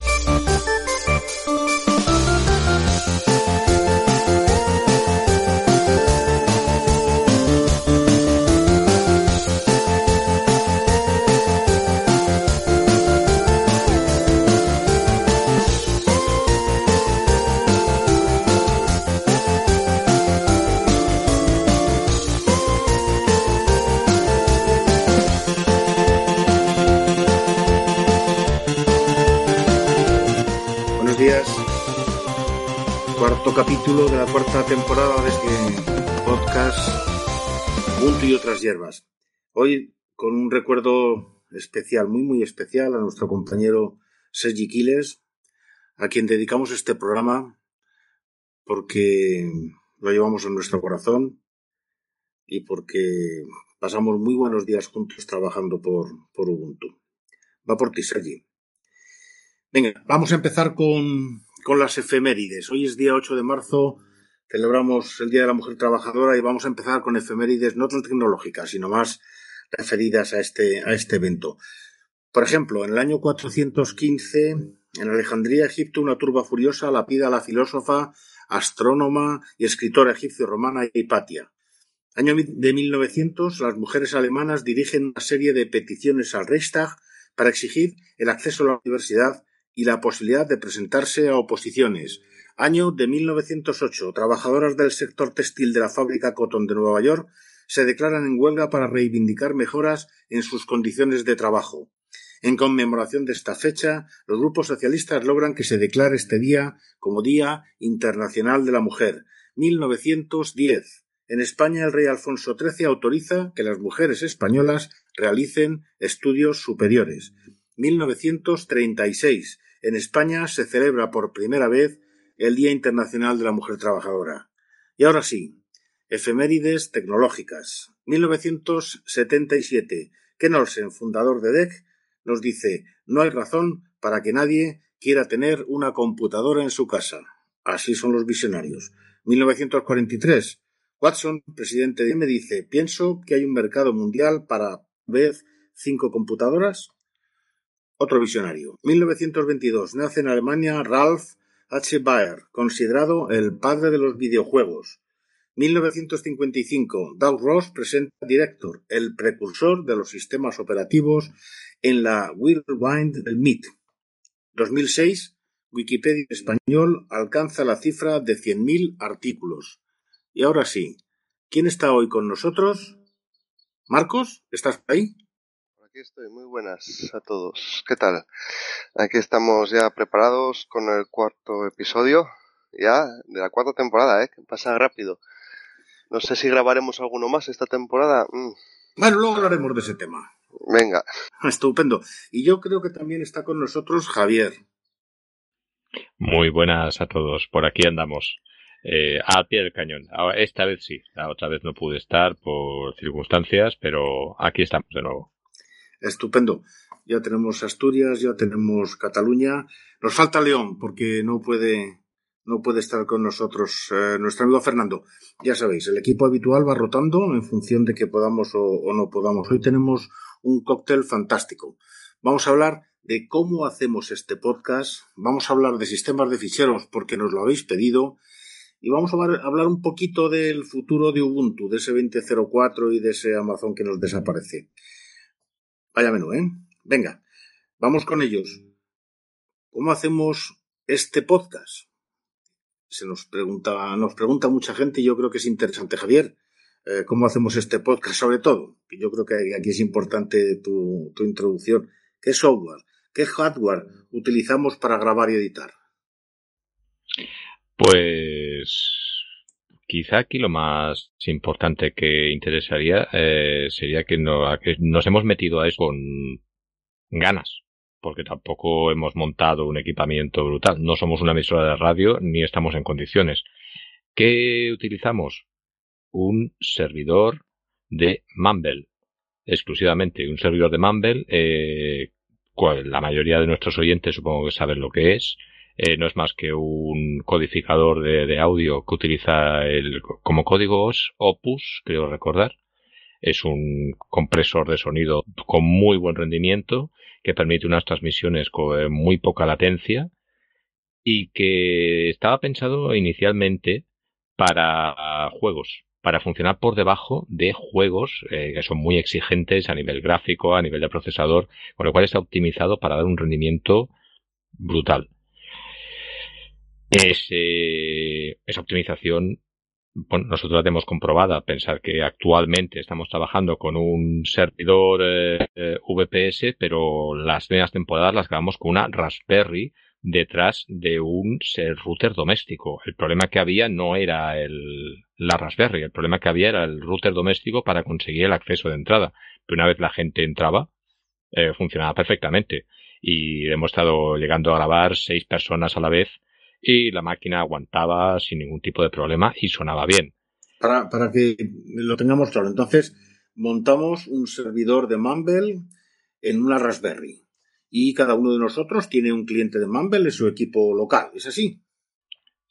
Buenos Cuarto capítulo de la cuarta temporada de este podcast Ubuntu y otras hierbas. Hoy con un recuerdo especial, muy muy especial a nuestro compañero Sergi Quiles, a quien dedicamos este programa porque lo llevamos en nuestro corazón y porque pasamos muy buenos días juntos trabajando por, por Ubuntu. Va por ti, Sergi. Venga, vamos a empezar con, con las efemérides. Hoy es día 8 de marzo, celebramos el Día de la Mujer Trabajadora y vamos a empezar con efemérides no tan tecnológicas, sino más referidas a este, a este evento. Por ejemplo, en el año 415, en Alejandría, Egipto, una turba furiosa lapida a la filósofa, astrónoma y escritora egipcio-romana Hipatia. Año de 1900, las mujeres alemanas dirigen una serie de peticiones al Reichstag para exigir el acceso a la universidad y la posibilidad de presentarse a oposiciones. Año de 1908. Trabajadoras del sector textil de la fábrica Cotton de Nueva York se declaran en huelga para reivindicar mejoras en sus condiciones de trabajo. En conmemoración de esta fecha, los grupos socialistas logran que se declare este día como Día Internacional de la Mujer. 1910. En España, el rey Alfonso XIII autoriza que las mujeres españolas realicen estudios superiores. 1936. En España se celebra por primera vez el Día Internacional de la Mujer Trabajadora. Y ahora sí, efemérides tecnológicas. 1977. Ken Olsen, fundador de DEC, nos dice, no hay razón para que nadie quiera tener una computadora en su casa. Así son los visionarios. 1943. Watson, presidente de me dice, pienso que hay un mercado mundial para vez cinco computadoras. Otro visionario. 1922. Nace en Alemania Ralph H. Baer, considerado el padre de los videojuegos. 1955. Doug Ross presenta Director, el precursor de los sistemas operativos en la Whirlwind del MIT. 2006. Wikipedia en español alcanza la cifra de 100.000 artículos. Y ahora sí, ¿quién está hoy con nosotros? Marcos, ¿estás ahí? Aquí estoy, muy buenas a todos. ¿Qué tal? Aquí estamos ya preparados con el cuarto episodio, ya de la cuarta temporada, ¿eh? Que pasa rápido. No sé si grabaremos alguno más esta temporada. Mm. Bueno, luego hablaremos de ese tema. Venga. Estupendo. Y yo creo que también está con nosotros Javier. Muy buenas a todos. Por aquí andamos. Eh, al pie del cañón. Ahora, esta vez sí. La otra vez no pude estar por circunstancias, pero aquí estamos de nuevo. Estupendo. Ya tenemos Asturias, ya tenemos Cataluña. Nos falta León porque no puede no puede estar con nosotros eh, nuestro amigo Fernando. Ya sabéis, el equipo habitual va rotando en función de que podamos o, o no podamos. Hoy tenemos un cóctel fantástico. Vamos a hablar de cómo hacemos este podcast. Vamos a hablar de sistemas de ficheros porque nos lo habéis pedido. Y vamos a hablar un poquito del futuro de Ubuntu, de ese 2004 y de ese Amazon que nos desaparece. Vaya menú, ¿eh? Venga, vamos con ellos. ¿Cómo hacemos este podcast? Se nos pregunta, nos pregunta mucha gente y yo creo que es interesante, Javier. Eh, ¿Cómo hacemos este podcast sobre todo? Yo creo que aquí es importante tu, tu introducción. ¿Qué software, qué hardware utilizamos para grabar y editar? Pues quizá aquí lo más importante que interesaría eh, sería que, no, nos hemos metido a eso con ganas. porque tampoco hemos montado un equipamiento brutal. No somos una emisora de radio ni estamos en condiciones. ¿Qué utilizamos? Un servidor de Mumble, exclusivamente un servidor de Mumble. Eh, la mayoría de nuestros oyentes supongo que saben lo que es. Eh, no es más que un codificador de, audio que utiliza el, como códigos Opus, creo recordar. Es un compresor de sonido con muy buen rendimiento que permite unas transmisiones con eh, muy poca latencia y que estaba pensado inicialmente para juegos, para funcionar por debajo de juegos eh, que son muy exigentes a nivel gráfico, a nivel de procesador, con lo cual está optimizado para dar un rendimiento brutal. Esa optimización bueno, nosotros la tenemos comprobada. Pensar que actualmente estamos trabajando con un servidor eh, eh, VPS, pero las primeras temporadas las grabamos con una Raspberry detrás de un router doméstico. El problema que había no era el, la Raspberry, el problema que había era el router doméstico para conseguir el acceso de entrada. Pero una vez la gente entraba, eh, funcionaba perfectamente. Y hemos estado llegando a grabar seis personas a la vez y la máquina aguantaba sin ningún tipo de problema y sonaba bien. Para, para que lo tengamos claro, entonces montamos un servidor de Mumble en una Raspberry y cada uno de nosotros tiene un cliente de Mumble en su equipo local, ¿es así?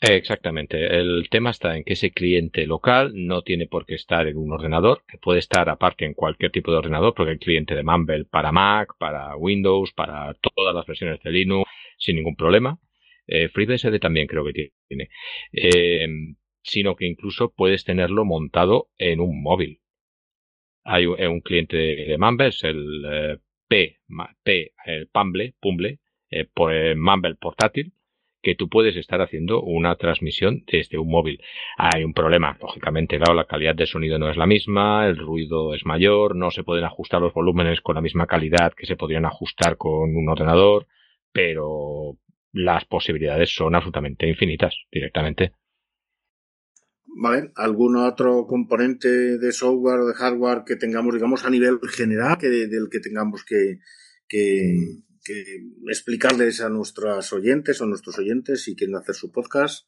Exactamente. El tema está en que ese cliente local no tiene por qué estar en un ordenador, que puede estar aparte en cualquier tipo de ordenador, porque hay cliente de Mumble para Mac, para Windows, para todas las versiones de Linux, sin ningún problema. Eh, FreeBSD también creo que tiene. Eh, sino que incluso puedes tenerlo montado en un móvil. Hay un, cliente de, Mumble, es el eh, P, P, el Pumble, Pumble, por Mumble portátil, que tú puedes estar haciendo una transmisión desde un móvil. Hay un problema, lógicamente, claro, la calidad de sonido no es la misma, el ruido es mayor, no se pueden ajustar los volúmenes con la misma calidad que se podrían ajustar con un ordenador, pero las posibilidades son absolutamente infinitas directamente. Vale, ¿algún otro componente de software o de hardware que tengamos, digamos, a nivel general, que del que tengamos que, que, explicarles a nuestros oyentes o nuestros oyentes si quieren hacer su podcast?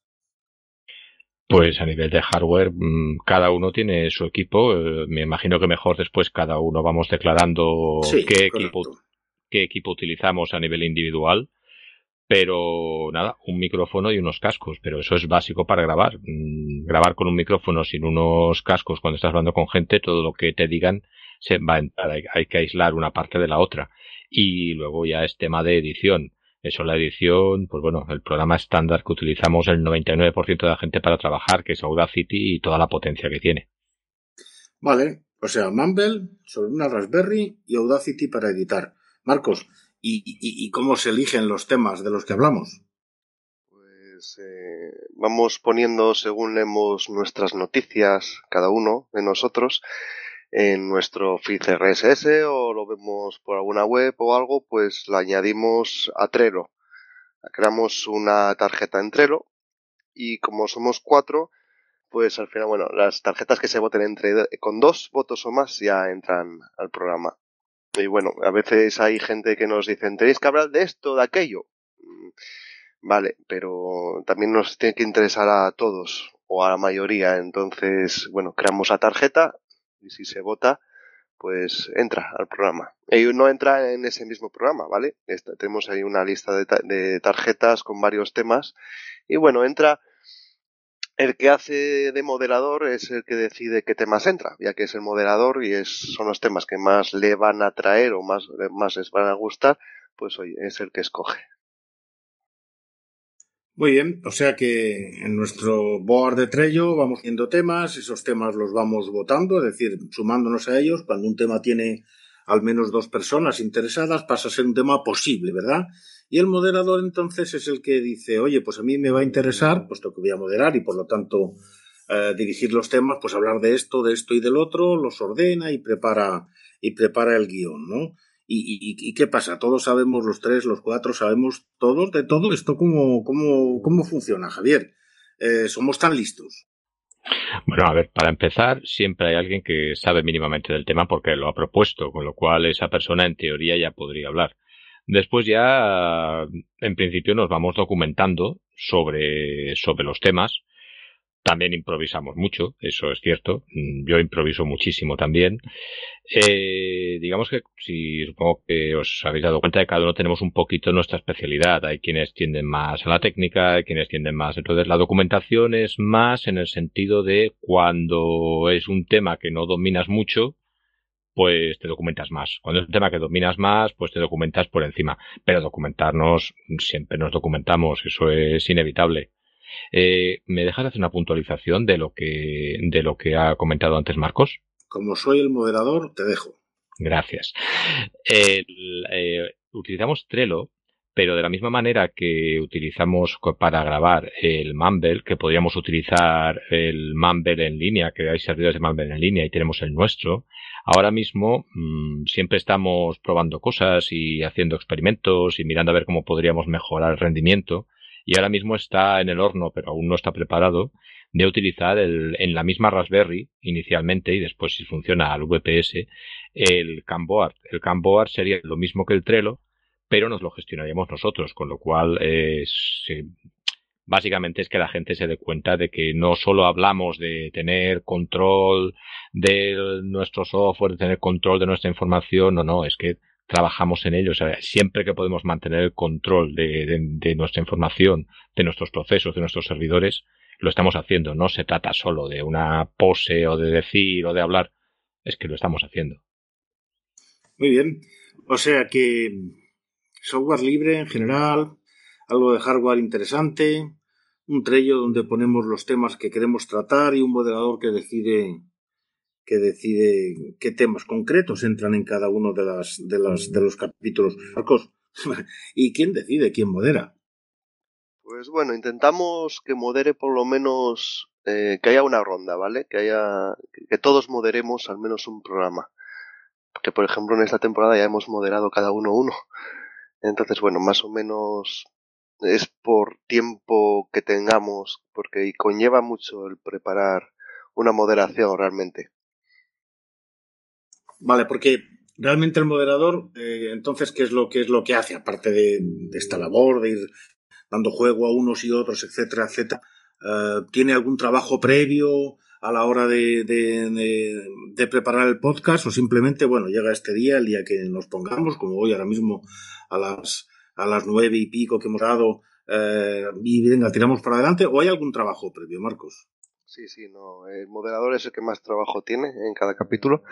Pues a nivel de hardware, mm, cada uno tiene su equipo. Eh, me imagino que mejor después cada uno vamos declarando qué, equipo, qué equipo utilizamos a nivel individual pero nada, un micrófono y unos cascos, pero eso es básico para grabar. Mm, grabar con un micrófono sin unos cascos cuando estás hablando con gente, todo lo que te digan se va a entrar, hay, que aislar una parte de la otra. Y luego ya es tema de edición. Eso, la edición, pues bueno, el programa estándar que utilizamos el 99% de la gente para trabajar, que es Audacity y toda la potencia que tiene. Vale, o sea, Mumble sobre una Raspberry y Audacity para editar. Marcos, y, cómo se eligen los temas de los que hablamos? Pues eh, vamos poniendo según leemos nuestras noticias, cada uno de nosotros, en nuestro feed RSS o lo vemos por alguna web o algo, pues la añadimos a Trello. Creamos una tarjeta en Trello y como somos cuatro, pues al final, bueno, las tarjetas que se voten entre con dos votos o más ya entran al programa. Y bueno, a veces hay gente que nos dicen, tenéis que hablar de esto, de aquello. Mm, vale, pero también nos tiene que interesar a todos o a la mayoría. Entonces, bueno, creamos la tarjeta y si se vota, pues entra al programa. Y no entra en ese mismo programa, ¿vale? tenemos ahí una lista de tarjetas con varios temas y bueno, entra el que hace de moderador es el que decide qué temas entra, ya que es el moderador y es, son los temas que más le van a traer o más, más les van a gustar, pues oye, es el que escoge. Muy bien, o sea que en nuestro board de Trello vamos viendo temas, esos temas los vamos votando, es decir, sumándonos a ellos, cuando un tema tiene al menos dos personas interesadas pasa a ser un tema posible, ¿verdad? Y el moderador entonces es el que dice, oye, pues a mí me va a interesar, puesto que voy a moderar y por lo tanto eh, dirigir los temas, pues hablar de esto, de esto y del otro, los ordena y prepara, y prepara el guion, ¿no? ¿Y, y, qué pasa? Todos sabemos, los tres, los cuatro, sabemos todos de todo esto, ¿cómo, cómo, cómo funciona, Javier? Eh, ¿Somos tan listos? Bueno, a ver, para empezar, siempre hay alguien que sabe mínimamente del tema porque lo ha propuesto, con lo cual esa persona en teoría ya podría hablar. Después ya, en principio, nos vamos documentando sobre, sobre los temas. También improvisamos mucho, eso es cierto. Mm, yo improviso muchísimo también. Eh, digamos que si supongo que os habéis dado cuenta de cada uno tenemos un poquito nuestra especialidad. Hay quienes tienden más a la técnica, hay quienes tienden más. Entonces la documentación es más en el sentido de cuando es un tema que no dominas mucho, pues te documentas más. Cuando es un tema que dominas más, pues te documentas por encima. Pero documentarnos, siempre nos documentamos, eso es inevitable. Eh, ¿Me dejas hacer una puntualización de lo que, de lo que ha comentado antes Marcos? Como soy el moderador, te dejo. Gracias. Eh, utilizamos Trello, pero de la misma manera que utilizamos para grabar el Mumble, que podríamos utilizar el Mumble en línea, que hay servidores de Mumble en línea y tenemos el nuestro, Ahora mismo mmm, siempre estamos probando cosas y haciendo experimentos y mirando a ver cómo podríamos mejorar el rendimiento. Y ahora mismo está en el horno, pero aún no está preparado, de utilizar el, en la misma Raspberry inicialmente y después si funciona al VPS el Camboard. El Camboard sería lo mismo que el Trello, pero nos lo gestionaríamos nosotros, con lo cual eh, básicamente es que la gente se dé cuenta de que no solo hablamos de tener control de nuestro software, de tener control de nuestra información, no, no, es que trabajamos en ello. O sea, siempre que podemos mantener el control de, nuestra información, de nuestros procesos, de nuestros servidores, lo estamos haciendo. No se trata solo de una pose o de decir o de hablar, es que lo estamos haciendo. Muy bien. O sea que software libre en general, algo de hardware interesante, un Trello donde ponemos los temas que queremos tratar y un moderador que decide que decide qué temas concretos entran en cada uno de las de de los capítulos. Marcos, ¿y quién decide quién modera? Pues bueno, intentamos que modere por lo menos eh, que haya una ronda, ¿vale? Que haya que todos moderemos al menos un programa. Porque por ejemplo en esta temporada ya hemos moderado cada uno uno. Entonces, bueno, más o menos es por tiempo que tengamos, porque conlleva mucho el preparar una moderación realmente. Vale, porque realmente el moderador, eh, entonces, ¿qué es lo que es lo que hace? Aparte de, esta labor, de ir dando juego a unos y otros, etcétera, etcétera, eh, ¿tiene algún trabajo previo a la hora de, de, preparar el podcast? O simplemente, bueno, llega este día, el día que nos pongamos, como hoy ahora mismo a las a las nueve y pico que hemos dado eh, y venga, tiramos para adelante o hay algún trabajo previo, Marcos? Sí, sí, no. El moderador es el que más trabajo tiene en cada capítulo.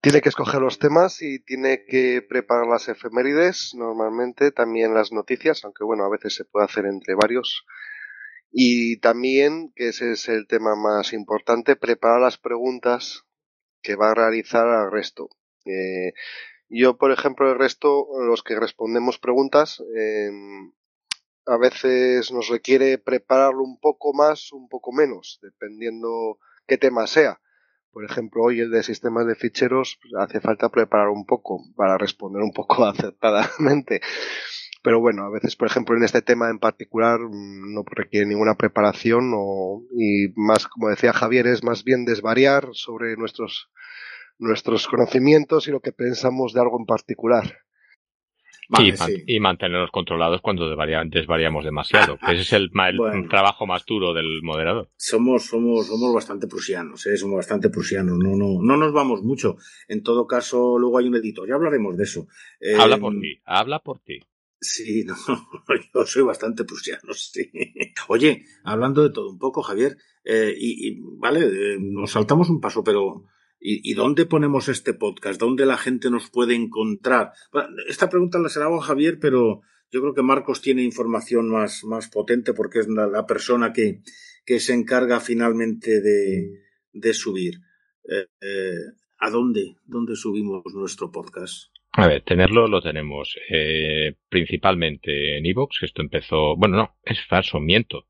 Tiene que escoger los temas y tiene que preparar las efemérides, normalmente también las noticias, aunque bueno, a veces se puede hacer entre varios. Y también, que ese es el tema más importante, preparar las preguntas que va a realizar al resto. Eh, yo, por ejemplo, el resto, los que respondemos preguntas, eh, a veces nos requiere prepararlo un poco más, un poco menos, dependiendo qué tema sea. Por ejemplo, hoy el de sistemas de ficheros pues, hace falta preparar un poco para responder un poco acertadamente. Pero bueno, a veces, por ejemplo, en este tema en particular mm, no requiere ninguna preparación o, y más, como decía Javier, es más bien desvariar sobre nuestros nuestros conocimientos y lo que pensamos de algo en particular. Vale, y, sí. y, mantenernos controlados cuando desvariamos demasiado. Ese es el, el bueno, trabajo más duro del moderador. Somos, somos, somos bastante prusianos, ¿eh? somos bastante prusianos. No, no, no nos vamos mucho. En todo caso, luego hay un editor. Ya hablaremos de eso. Eh, habla por ti, habla por ti. Sí, no, yo soy bastante prusiano, sí. Oye, hablando de todo un poco, Javier, eh, y, y, vale, eh, nos saltamos un paso, pero ¿Y, ¿Y, dónde ponemos este podcast? ¿Dónde la gente nos puede encontrar? Esta pregunta la se la hago a Javier, pero yo creo que Marcos tiene información más, más potente porque es la, persona que, que, se encarga finalmente de, de subir. Eh, eh, ¿A dónde? ¿Dónde subimos nuestro podcast? A ver, tenerlo lo tenemos eh, principalmente en Evox, esto empezó, bueno, no, es falso, miento.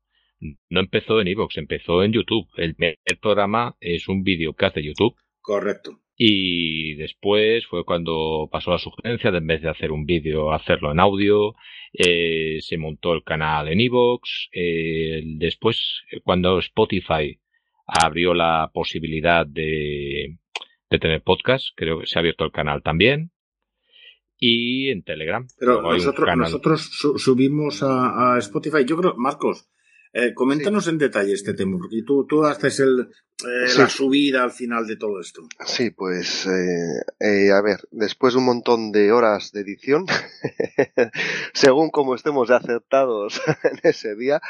No empezó en Evox, empezó en YouTube. El, el programa es un videocast de YouTube Correcto. Y después fue cuando pasó la sugerencia de en vez de hacer un vídeo, hacerlo en audio. Eh, se montó el canal en Evox. Eh, después, cuando Spotify abrió la posibilidad de, de tener podcast, creo que se ha abierto el canal también. y en Telegram. Pero nosotros, nosotros subimos a, Spotify. Yo creo, Marcos, eh, coméntanos en detalle este tema, porque tú, tú haces el, eh, la subida al final de todo esto. Sí, pues, eh, a ver, después de un montón de horas de edición, según como estemos acertados en ese día,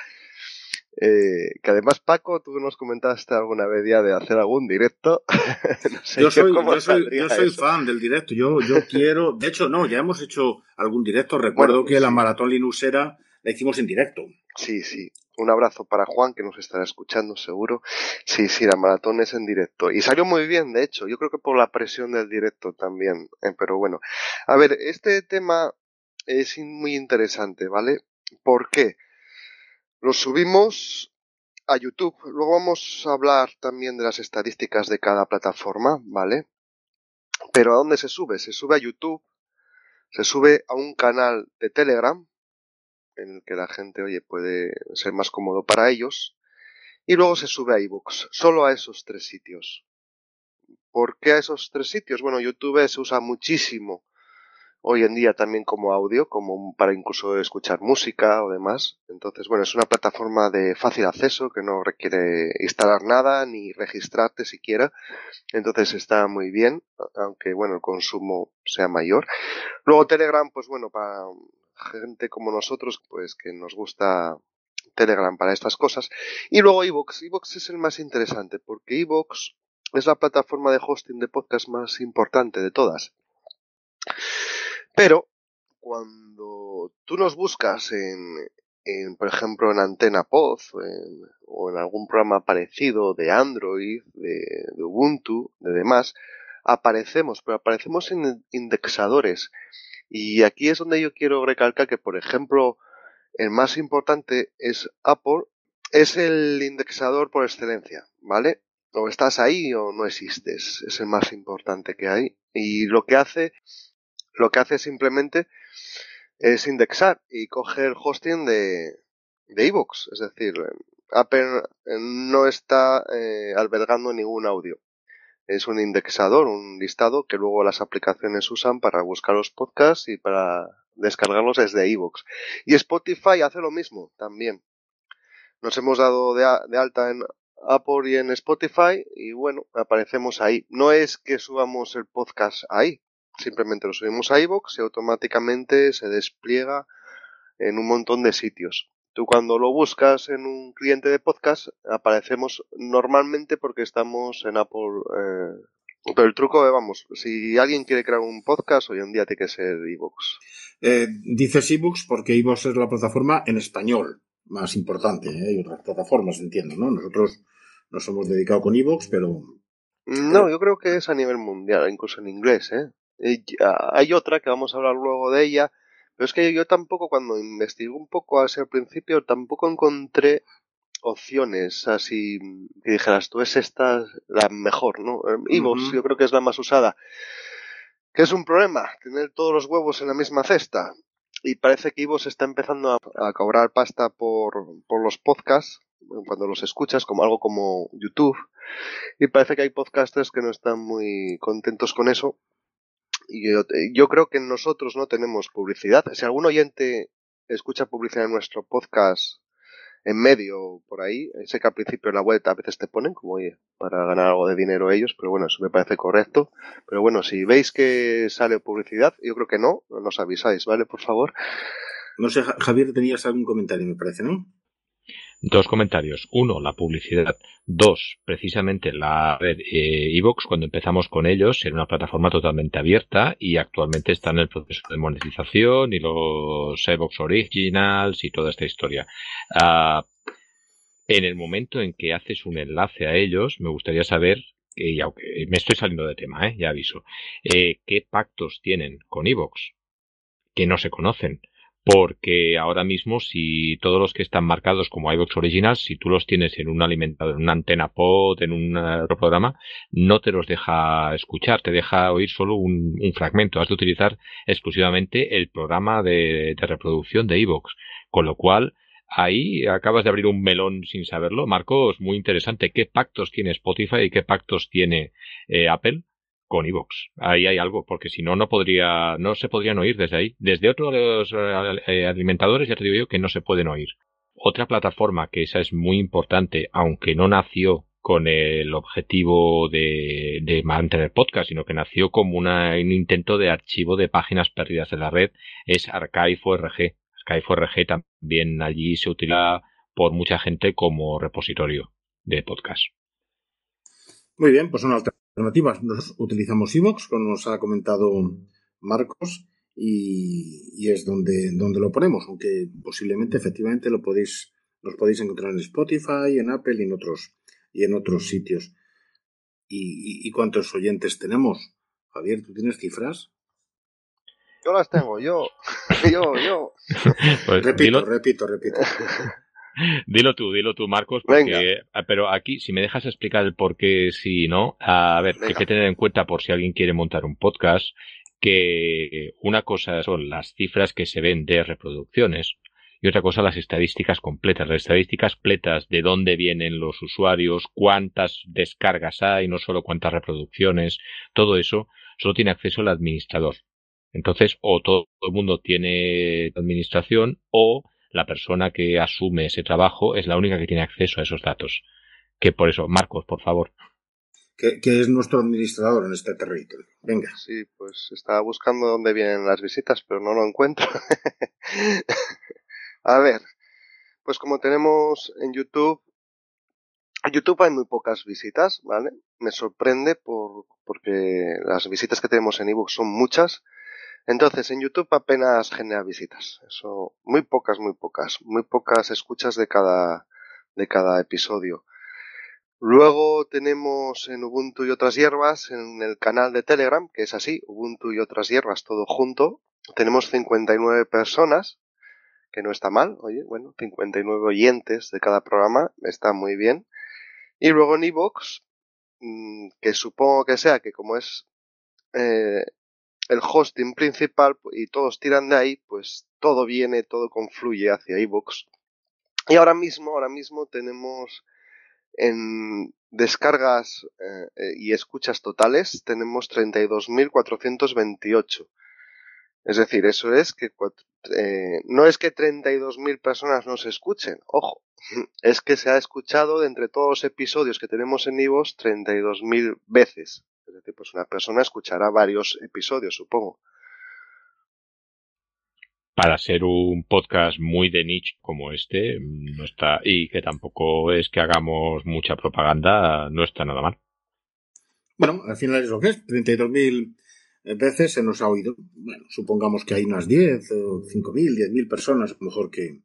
eh, que además, Paco, tú nos comentaste alguna vez ya de hacer algún directo. yo soy, yo soy, fan del directo. Yo, yo quiero. De hecho, no, ya hemos hecho algún directo. Recuerdo que la maratón Linusera la hicimos en directo. Sí, sí. Un abrazo para Juan, que nos estará escuchando seguro. Sí, sí, la maratón es en directo. Y salió muy bien, de hecho. Yo creo que por la presión del directo también. Eh, pero bueno. A ver, este tema es muy interesante, ¿vale? ¿Por qué? Lo subimos a YouTube. Luego vamos a hablar también de las estadísticas de cada plataforma, ¿vale? Pero ¿a dónde se sube? Se sube a YouTube, se sube a un canal de Telegram, en el que la gente, oye, puede ser más cómodo para ellos, y luego se sube a iBooks, solo a esos tres sitios. ¿Por qué a esos tres sitios? Bueno, YouTube se usa muchísimo hoy en día también como audio, como para incluso escuchar música o demás. Entonces, bueno, es una plataforma de fácil acceso que no requiere instalar nada ni registrarte siquiera. Entonces está muy bien, aunque bueno, el consumo sea mayor. Luego Telegram, pues bueno, para gente como nosotros, pues que nos gusta Telegram para estas cosas. Y luego Evox. Evox es el más interesante porque Evox es la plataforma de hosting de podcast más importante de todas. Pero cuando tú nos buscas en, en por ejemplo, en Antena Pod o en algún programa parecido de Android, de, de Ubuntu, de demás, aparecemos, pero aparecemos en indexadores. Y aquí es donde yo quiero recalcar que, por ejemplo, el más importante es Apple, es el indexador por excelencia, ¿vale? O estás ahí o no existes, es el más importante que hay. Y lo que hace lo que hace simplemente es indexar y coger hosting de de iVoox, es decir, Apple no está eh, albergando ningún audio. Es un indexador, un listado que luego las aplicaciones usan para buscar los podcasts y para descargarlos desde iVoox. Y Spotify hace lo mismo también. Nos hemos dado de, alta en Apple y en Spotify y bueno, aparecemos ahí. No es que subamos el podcast ahí, Simplemente lo subimos a iVoox y automáticamente se despliega en un montón de sitios. Tú cuando lo buscas en un cliente de podcast aparecemos normalmente porque estamos en Apple. Eh, pero el truco, eh, vamos, si alguien quiere crear un podcast, hoy en día tiene que ser iVoox. Eh, dices iVoox porque iVoox es la plataforma en español más importante. ¿eh? Hay otras plataformas, entiendo, ¿no? Nosotros nos hemos dedicado con iVoox, pero... No, yo creo que es a nivel mundial, incluso en inglés, ¿eh? Eh, hay otra que vamos a hablar luego de ella, pero es que yo tampoco cuando investigué un poco hacia el principio tampoco encontré opciones así que dijeras tú es esta la mejor, ¿no? Ivos eh, yo creo que es la más usada. Que es un problema tener todos los huevos en la misma cesta. Y parece que Ivos está empezando a, cobrar pasta por, por los podcasts cuando los escuchas como algo como YouTube y parece que hay podcasters que no están muy contentos con eso yo, yo creo que nosotros no tenemos publicidad. Si algún oyente escucha publicidad en nuestro podcast en medio por ahí, sé que al principio en la web a veces te ponen como oye, para ganar algo de dinero ellos, pero bueno, eso me parece correcto. Pero bueno, si veis que sale publicidad, yo creo que no, nos avisáis, ¿vale? Por favor. No sé, Javier, tenías algún comentario, me parece, ¿no? Dos comentarios. Uno, la publicidad. Dos, precisamente la red eh, Evox, cuando empezamos con ellos, era una plataforma totalmente abierta y actualmente está en el proceso de monetización y los Evox Originals y toda esta historia. Ah, en el momento en que haces un enlace a ellos, me gustaría saber, y aunque me estoy saliendo de tema, ¿eh? ya aviso, eh, qué pactos tienen con Evox, que no se conocen porque ahora mismo si todos los que están marcados como iVoox Originals, si tú los tienes en un alimentador, en una antena pod, en un programa, no te los deja escuchar, te deja oír solo un, fragmento. Has de utilizar exclusivamente el programa de, reproducción de iVoox, con lo cual ahí acabas de abrir un melón sin saberlo. Marcos, muy interesante. ¿Qué pactos tiene Spotify y qué pactos tiene eh, Apple con Evox. Ahí hay algo, porque si no, no podría, no se podrían oír desde ahí. Desde otros eh, alimentadores ya te digo yo que no se pueden oír. Otra plataforma que esa es muy importante, aunque no nació con el objetivo de, mantener podcast, sino que nació como una, un intento de archivo de páginas perdidas de la red, es Archive.org. Archive.org también allí se utiliza por mucha gente como repositorio de podcast. Muy bien, pues son alternativas. Nosotros utilizamos Evox, como nos ha comentado Marcos, y, es donde, donde lo ponemos, aunque posiblemente efectivamente lo podéis, los podéis encontrar en Spotify, en Apple y en otros, y en otros sitios. ¿Y, cuántos oyentes tenemos? Javier, ¿tú tienes cifras? Yo las tengo, yo, yo, yo. Pues repito, repito, repito. Dilo tú, dilo tú, Marcos, porque, ah, pero aquí, si me dejas explicar el por qué sí no, a ver, hay que tener en cuenta por si alguien quiere montar un podcast, que una cosa son las cifras que se ven de reproducciones y otra cosa las estadísticas completas, las estadísticas completas de dónde vienen los usuarios, cuántas descargas hay, no solo cuántas reproducciones, todo eso solo tiene acceso el administrador. Entonces, o todo el mundo tiene administración o la persona que asume ese trabajo es la única que tiene acceso a esos datos. Que por eso, Marcos, por favor. Que, es nuestro administrador en este territorio. Venga. Sí, pues estaba buscando dónde vienen las visitas, pero no lo encuentro. a ver, pues como tenemos en YouTube, en YouTube hay muy pocas visitas, ¿vale? Me sorprende por, porque las visitas que tenemos en ebook son muchas entonces, en YouTube apenas genera visitas. Eso, muy pocas, muy pocas. Muy pocas escuchas de cada, de cada episodio. Luego tenemos en Ubuntu y otras hierbas, en el canal de Telegram, que es así, Ubuntu y otras hierbas, todo junto. Tenemos 59 personas, que no está mal, oye, bueno, 59 oyentes de cada programa, está muy bien. Y luego en iVoox, mm, que supongo que sea que como es eh, el hosting principal y todos tiran de ahí, pues todo viene, todo confluye hacia iVoox. Y ahora mismo, ahora mismo tenemos en descargas eh, eh, y escuchas totales, tenemos 32.428. Es decir, eso es que eh, no es que 32.000 personas nos escuchen, ojo, es que se ha escuchado de entre todos los episodios que tenemos en iVoox 32.000 veces. Es decir, pues una persona escuchará varios episodios, supongo. Para ser un podcast muy de niche como este, no está, y que tampoco es que hagamos mucha propaganda, no está nada mal. Bueno, al final es lo que es, 32.000 veces se nos ha oído. Bueno, supongamos que hay unas 10 o 5.000, 10.000 personas, mejor que,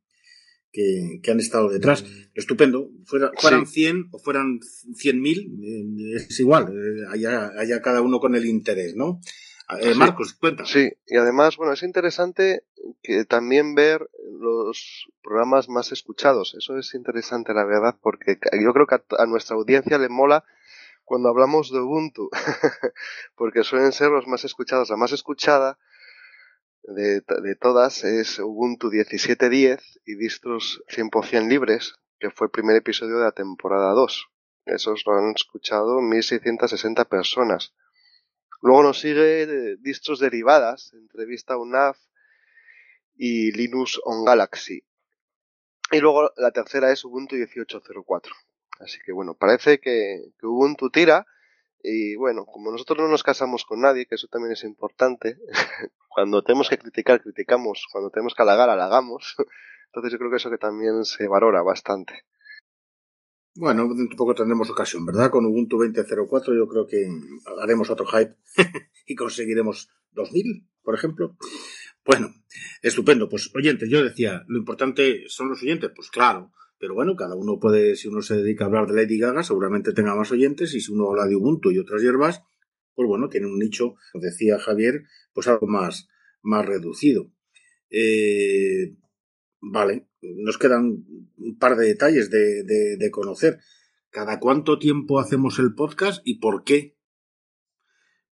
que, han estado detrás. Estupendo. Fuera, fueran 100 o fueran 100.000, eh, es igual. Eh, haya, cada uno con el interés, ¿no? Eh, Marcos, cuenta. Sí, y además, bueno, es interesante que también ver los programas más escuchados. Eso es interesante, la verdad, porque yo creo que a nuestra audiencia le mola cuando hablamos de Ubuntu, porque suelen ser los más escuchados. La más escuchada de, todas es Ubuntu 17.10 y distros 100% libres, que fue el primer episodio de la temporada 2. Esos lo han escuchado 1.660 personas. Luego nos sigue distros derivadas, entrevista UNAF y Linux on Galaxy. Y luego la tercera es Ubuntu 18.04. Así que bueno, parece que Ubuntu tira y bueno, como nosotros no nos casamos con nadie, que eso también es importante, cuando tenemos que criticar, criticamos, cuando tenemos que halagar, halagamos. Entonces yo creo que eso que también se valora bastante. Bueno, un poco tendremos ocasión, ¿verdad? Con Ubuntu 20.04 yo creo que haremos otro hype y conseguiremos 2000, por ejemplo. Bueno, estupendo. Pues oyentes, yo decía, lo importante son los oyentes. Pues claro, pero bueno, cada uno puede, si uno se dedica a hablar de Lady Gaga, seguramente tenga más oyentes, y si uno habla de Ubuntu y otras hierbas, pues bueno, tiene un nicho, como decía Javier, pues algo más, más reducido. Eh, vale, nos quedan un par de detalles de, de, conocer. ¿Cada cuánto tiempo hacemos el podcast y por qué?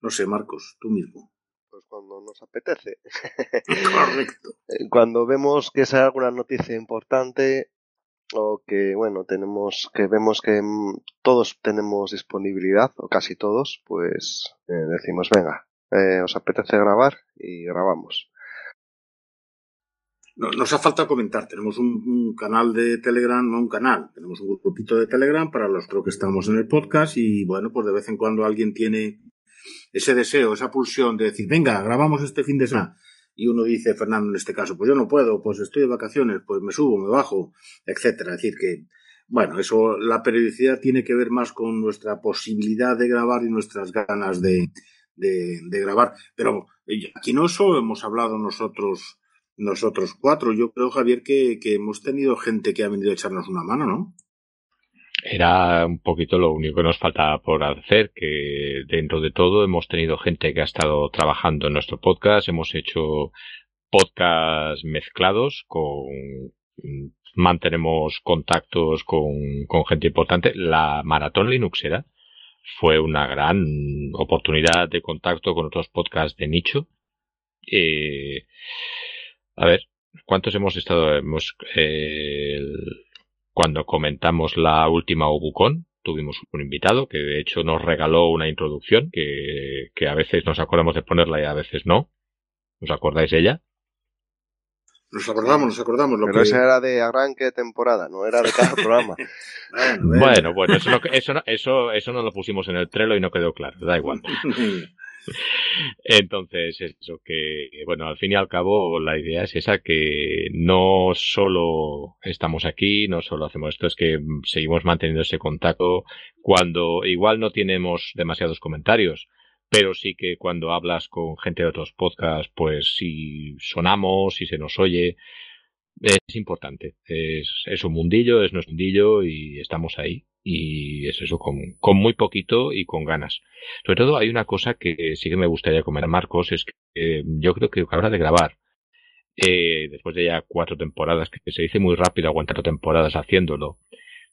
No sé, Marcos, tú mismo. Pues cuando nos apetece. Correcto. Cuando vemos que sale alguna noticia importante, o que bueno tenemos que vemos que mm, todos tenemos disponibilidad o casi todos pues eh, decimos venga eh, os apetece grabar y grabamos. Nos ha falta comentar. Tenemos un, canal de Telegram no un canal tenemos un grupito de Telegram para los creo que estamos en el podcast y bueno pues de vez en cuando alguien tiene ese deseo esa pulsión de decir venga grabamos este fin de semana y uno dice, Fernando en este caso, pues yo no puedo, pues estoy de vacaciones, pues me subo, me bajo, etcétera. Es decir, que, bueno, eso, la periodicidad tiene que ver más con nuestra posibilidad de grabar y nuestras ganas de, de, grabar. Pero aquí no solo hemos hablado nosotros, nosotros cuatro. Yo creo, Javier, que, que hemos tenido gente que ha venido a echarnos una mano, ¿no? Era un poquito lo único que nos faltaba por hacer, que dentro de todo hemos tenido gente que ha estado trabajando en nuestro podcast, hemos hecho podcasts mezclados con mantenemos contactos con, con gente importante. La maratón Linuxera fue una gran oportunidad de contacto con otros podcasts de nicho. Eh, a ver, ¿cuántos hemos estado? Hemos, eh, cuando comentamos la última Obucon, tuvimos un invitado que de hecho nos regaló una introducción que, que a veces nos acordamos de ponerla y a veces no. ¿Os acordáis de ella? Nos acordamos, nos acordamos. Lo Pero que... esa era de arranque de temporada, no era de cada programa. bueno, bueno, eso, no, eso, eso, eso no lo pusimos en el trelo y no quedó claro, da igual. Entonces, eso que, bueno, al fin y al cabo, la idea es esa que no solo estamos aquí, no solo hacemos esto, es que seguimos manteniendo ese contacto cuando igual no tenemos demasiados comentarios, pero sí que cuando hablas con gente de otros podcasts, pues si sonamos, si se nos oye, es importante. Es, un mundillo, es nuestro mundillo y estamos ahí y es eso, con, con, muy poquito y con ganas. Sobre todo hay una cosa que sí que me gustaría comentar, Marcos, es que eh, yo creo que a la hora de grabar, eh, después de ya cuatro temporadas, que se dice muy rápido aguantar temporadas haciéndolo,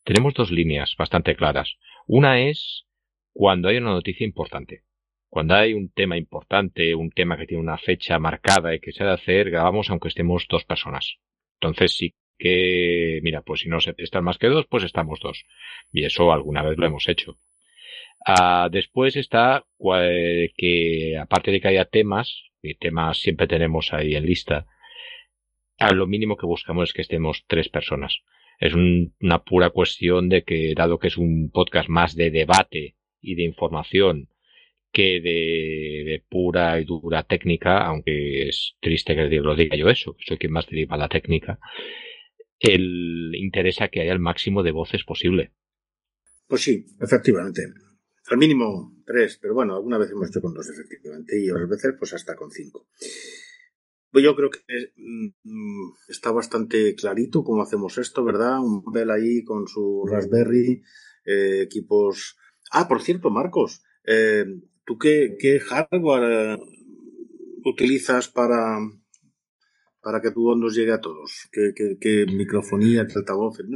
tenemos dos líneas bastante claras. Una es cuando hay una noticia importante. Cuando hay un tema importante, un tema que tiene una fecha marcada y que se ha de hacer, grabamos aunque estemos dos personas. Entonces sí que, mira, pues si no se están más que dos, pues estamos dos. Y eso alguna vez lo hemos hecho. Ah, después está que, aparte de que haya temas, y temas siempre tenemos ahí en lista, a lo mínimo que buscamos es que estemos tres personas. Es una pura cuestión de que, dado que es un podcast más de debate y de información que de, pura y dura técnica, aunque es triste que lo diga yo eso, soy quien más deriva la técnica, el interesa que haya el máximo de voces posible. Pues sí, efectivamente. Al mínimo tres, pero bueno, alguna vez hemos hecho con dos, efectivamente, y otras veces pues hasta con cinco. Pues yo creo que mm, está bastante clarito cómo hacemos esto, ¿verdad? Un Bell ahí con su Raspberry, eh, equipos... Ah, por cierto, Marcos, eh, ¿tú qué, hardware eh, utilizas para, para que tu nos llegue a todos? ¿Qué, qué, qué microfonía, qué altavoces?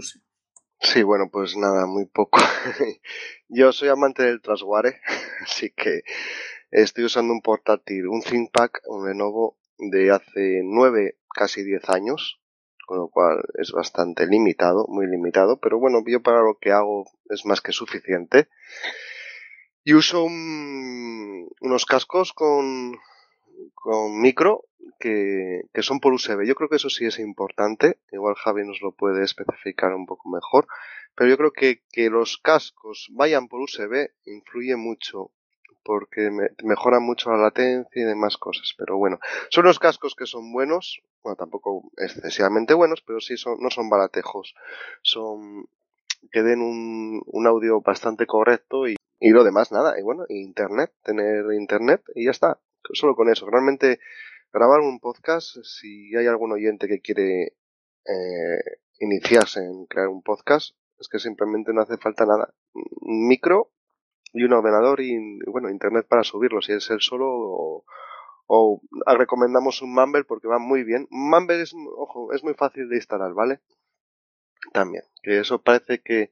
Sí, bueno, pues nada, muy poco. Yo soy amante del trasguare, así que estoy usando un portátil, un ThinkPad, un Lenovo de hace nueve, casi diez años, con lo cual es bastante limitado, muy limitado, pero bueno, yo para lo que hago es más que suficiente. Y uso unos cascos con, con micro que, que, son por USB. Yo creo que eso sí es importante. Igual Javi nos lo puede especificar un poco mejor. Pero yo creo que, que los cascos vayan por USB influye mucho porque me, mejora mucho la latencia y demás cosas. Pero bueno, son los cascos que son buenos, bueno, tampoco excesivamente buenos, pero sí son, no son baratejos. Son que den un, un audio bastante correcto y, y lo demás nada. Y bueno, internet, tener internet y ya está. Solo con eso. Realmente grabar un podcast, si hay algún oyente que quiere eh, iniciarse en crear un podcast, es que simplemente no hace falta nada. Un micro y un ordenador y, bueno, internet para subirlo, si es el solo o, o recomendamos un Mumble porque va muy bien. Mumble es, ojo, es muy fácil de instalar, ¿vale? También, que eso parece que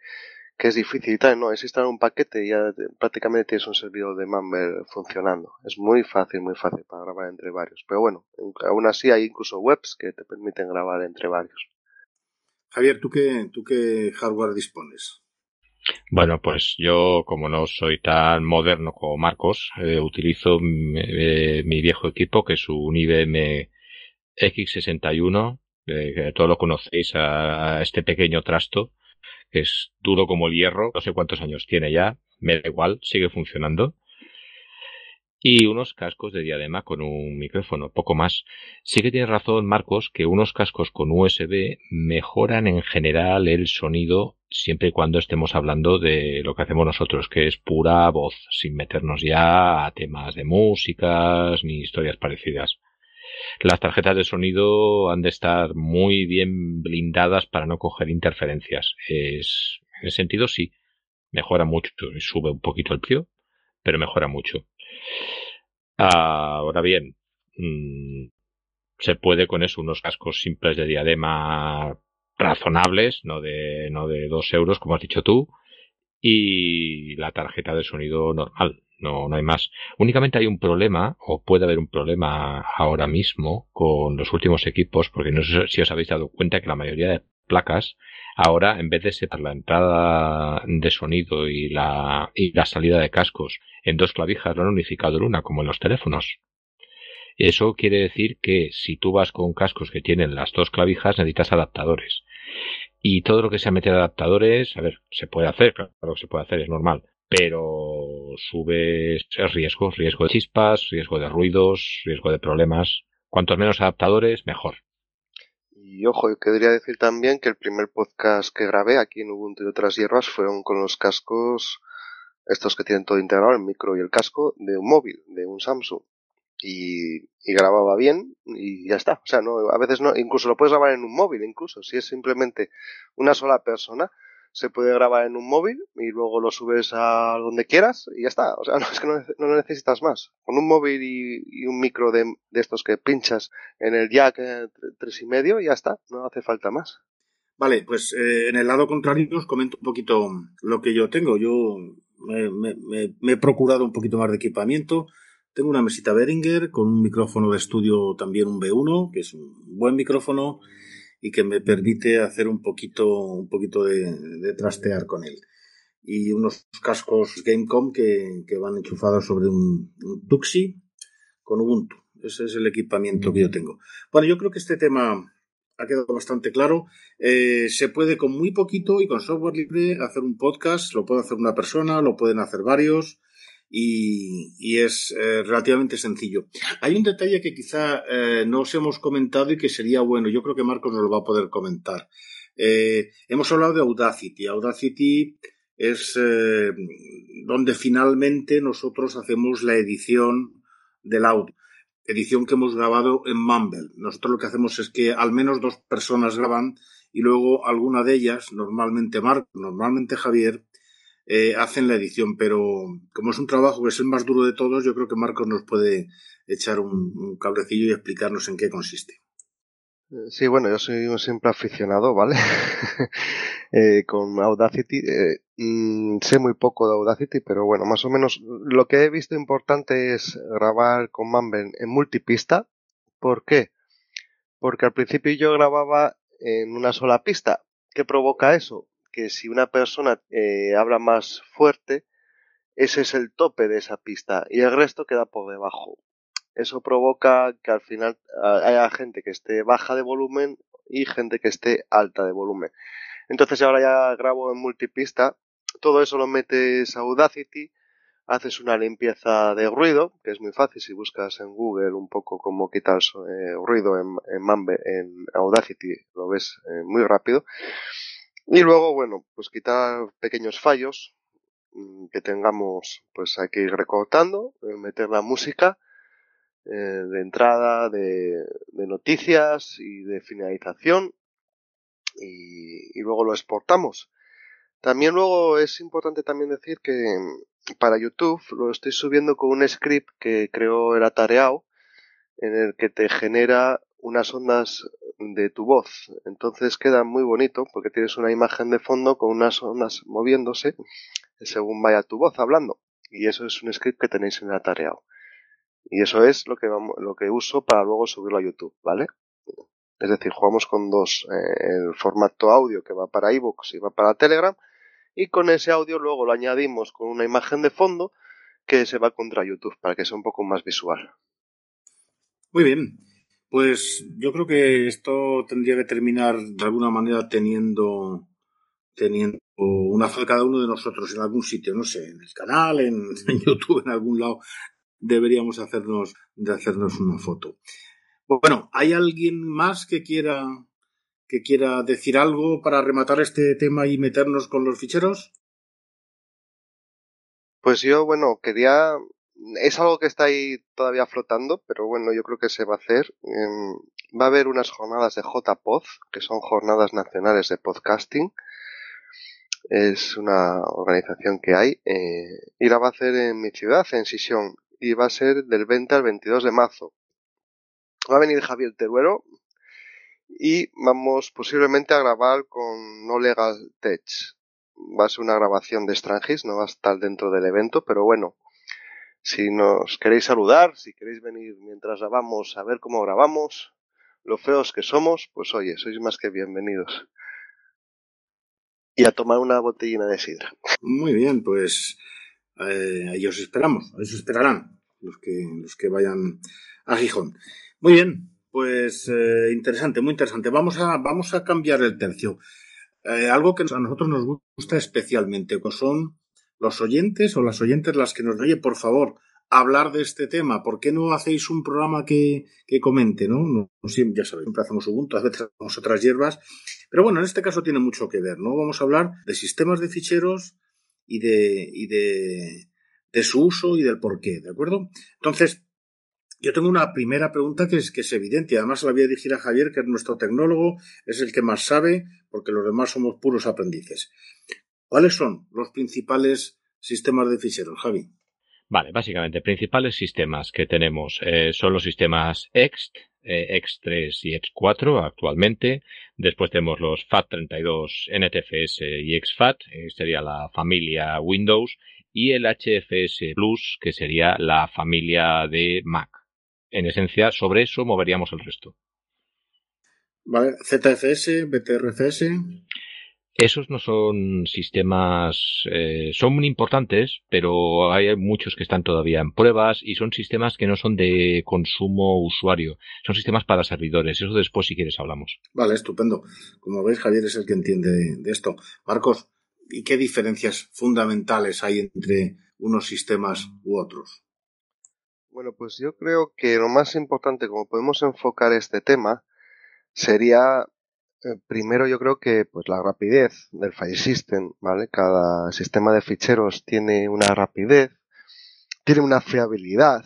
que es difícil y tal, no, es instalar un paquete y ya prácticamente tienes un servidor de Mumble funcionando. Es muy fácil, muy fácil para grabar entre varios. Pero bueno, aún así hay incluso webs que te permiten grabar entre varios. Javier, ¿tú qué, ¿tú qué hardware dispones? Bueno, pues yo, como no soy tan moderno como Marcos, eh, utilizo mi, mi, viejo equipo, que es un IBM X61, eh, todos lo conocéis a, este pequeño trasto, es duro como el hierro, no sé cuántos años tiene ya, me da igual, sigue funcionando. Y unos cascos de diadema con un micrófono, poco más. Sí que tiene razón, Marcos, que unos cascos con USB mejoran en general el sonido siempre y cuando estemos hablando de lo que hacemos nosotros, que es pura voz, sin meternos ya a temas de músicas ni historias parecidas. Las tarjetas de sonido han de estar muy bien blindadas para no coger interferencias. Es, en ese sentido sí, mejora mucho sube un poquito el precio, pero mejora mucho. Ahora bien, mmm, se puede con eso unos cascos simples de diadema razonables, no de, no de dos euros, como has dicho tú, y la tarjeta de sonido normal. No, no hay más. Únicamente hay un problema, o puede haber un problema ahora mismo con los últimos equipos, porque no sé si os habéis dado cuenta que la mayoría de placas ahora, en vez de separar la entrada de sonido y la, y la salida de cascos en dos clavijas, lo han unificado en una, como en los teléfonos. Eso quiere decir que si tú vas con cascos que tienen las dos clavijas, necesitas adaptadores. Y todo lo que sea meter adaptadores, a ver, se puede hacer, claro que se puede hacer, es normal. Pero sube riesgos, riesgo de chispas, riesgo de ruidos, riesgo de problemas. Cuantos menos adaptadores, mejor. Y ojo, yo quería decir también que el primer podcast que grabé aquí en Ubuntu y otras hierbas fueron con los cascos, estos que tienen todo integrado, el micro y el casco, de un móvil, de un Samsung y, grababa bien y ya está. O sea, no, a veces no, incluso lo puedes grabar en un móvil, incluso si es simplemente una sola persona, se puede grabar en un móvil y luego lo subes a donde quieras y ya está. O sea, no es que no, no necesitas más. Con un móvil y, un micro de, de, estos que pinchas en el jack eh, tres y medio ya está. No hace falta más. Vale, pues eh, en el lado contrario os comento un poquito lo que yo tengo. Yo me, me, me he procurado un poquito más de equipamiento tengo una mesita Behringer con un micrófono de estudio también un B1, que es un buen micrófono y que me permite hacer un poquito, un poquito de, trastear con él. Y unos cascos Gamecom que, que van enchufados sobre un, Tuxi con Ubuntu. Ese es el equipamiento que yo tengo. Bueno, yo creo que este tema ha quedado bastante claro. Eh, se puede con muy poquito y con software libre hacer un podcast. Lo puede hacer una persona, lo pueden hacer varios y, es eh, relativamente sencillo. Hay un detalle que quizá eh, no os hemos comentado y que sería bueno, yo creo que Marcos nos lo va a poder comentar. Eh, hemos hablado de Audacity. Audacity es donde finalmente nosotros hacemos la edición del audio. Edición que hemos grabado en Mumble. Nosotros lo que hacemos es que al menos dos personas graban y luego alguna de ellas, normalmente Marcos, normalmente Javier, eh, hacen la edición, pero como es un trabajo que es el más duro de todos, yo creo que Marcos nos puede echar un, cablecillo y explicarnos en qué consiste. Eh, sí, bueno, yo soy un simple aficionado, ¿vale? eh, con Audacity. Eh, mm, sé muy poco de Audacity, pero bueno, más o menos lo que he visto importante es grabar con Mumble en multipista. ¿Por qué? Porque al principio yo grababa en una sola pista. ¿Qué provoca eso? Que si una persona eh, habla más fuerte, ese es el tope de esa pista y el resto queda por debajo. Eso provoca que al final haya gente que esté baja de volumen y gente que esté alta de volumen. Entonces ahora ya grabo en multipista, todo eso lo metes a Audacity, haces una limpieza de ruido, que es muy fácil si buscas en Google un poco cómo quitar eh, ruido en, en, en Audacity, lo ves eh, muy rápido. Y luego, bueno, pues quitar pequeños fallos mm, que tengamos, pues hay que ir recortando, eh, meter la música eh, de entrada, de, noticias y de finalización y, luego lo exportamos. También luego es importante también decir que mm, para YouTube lo estoy subiendo con un script que creo el atareado en el que te genera unas ondas de tu voz. Entonces queda muy bonito porque tienes una imagen de fondo con unas ondas moviéndose según vaya tu voz hablando. Y eso es un script que tenéis en el atareado. Y eso es lo que, vamos, lo que uso para luego subirlo a YouTube, ¿vale? Es decir, jugamos con dos, eh, el formato audio que va para iVoox y va para Telegram, y con ese audio luego lo añadimos con una imagen de fondo que se va contra YouTube para que sea un poco más visual. Muy bien. Pues yo creo que esto tendría que terminar de alguna manera teniendo teniendo una foto cada uno de nosotros en algún sitio, no sé, en el canal, en, YouTube, en algún lado, deberíamos hacernos, de hacernos una foto. Bueno, ¿hay alguien más que quiera, que quiera decir algo para rematar este tema y meternos con los ficheros? Pues yo, bueno, quería. Es algo que está ahí todavía flotando, pero bueno, yo creo que se va a hacer. Em, va a haber unas jornadas de JPod, que son jornadas nacionales de podcasting. Es una organización que hay. Eh, y la va a hacer en mi ciudad, en Sisión. Y va a ser del 20 al 22 de marzo. Va a venir Javier Teruero y vamos posiblemente a grabar con No Legal Tech. Va a ser una grabación de Strangis, no va a estar dentro del evento, pero bueno, si nos queréis saludar, si queréis venir mientras grabamos a ver cómo grabamos, lo feos que somos, pues oye, sois más que bienvenidos. Y a tomar una botellina de sidra. Muy bien, pues eh, ahí os esperamos, ahí os esperarán los que, los que vayan a Gijón. Muy bien, pues eh, interesante, muy interesante. Vamos a, vamos a cambiar el tercio. Eh, algo que a nosotros nos gusta especialmente, que son los oyentes o las oyentes las que nos oye, por favor, hablar de este tema. ¿Por qué no hacéis un programa que, que comente, no? ya sabéis, siempre hacemos Ubuntu, a veces hacemos otras hierbas. Pero bueno, en este caso tiene mucho que ver, ¿no? Vamos a hablar de sistemas de ficheros y de, y de, de su uso y del porqué, ¿de acuerdo? Entonces, yo tengo una primera pregunta que es, que es evidente además la voy a dirigir a Javier, que es nuestro tecnólogo, es el que más sabe, porque los demás somos puros aprendices. ¿Cuáles son los principales sistemas de ficheros, Javi? Vale, básicamente, principales sistemas que tenemos eh, son los sistemas EXT, eh, X3 y X4 actualmente. Después tenemos los FAT32, NTFS y XFAT, eh, sería la familia Windows, y el HFS Plus, que sería la familia de Mac en esencia, sobre eso moveríamos el resto. Vale, ZFS, BTRFS. Esos no son sistemas, eh, son muy importantes, pero hay muchos que están todavía en pruebas y son sistemas que no son de consumo usuario, son sistemas para servidores. Eso después, si quieres, hablamos. Vale, estupendo. Como veis, Javier es el que entiende de esto. Marcos, ¿y qué diferencias fundamentales hay entre unos sistemas u otros? Bueno, pues yo creo que lo más importante, como podemos enfocar este tema, sería eh, primero yo creo que pues la rapidez del file system, ¿vale? Cada sistema de ficheros tiene una rapidez, tiene una fiabilidad.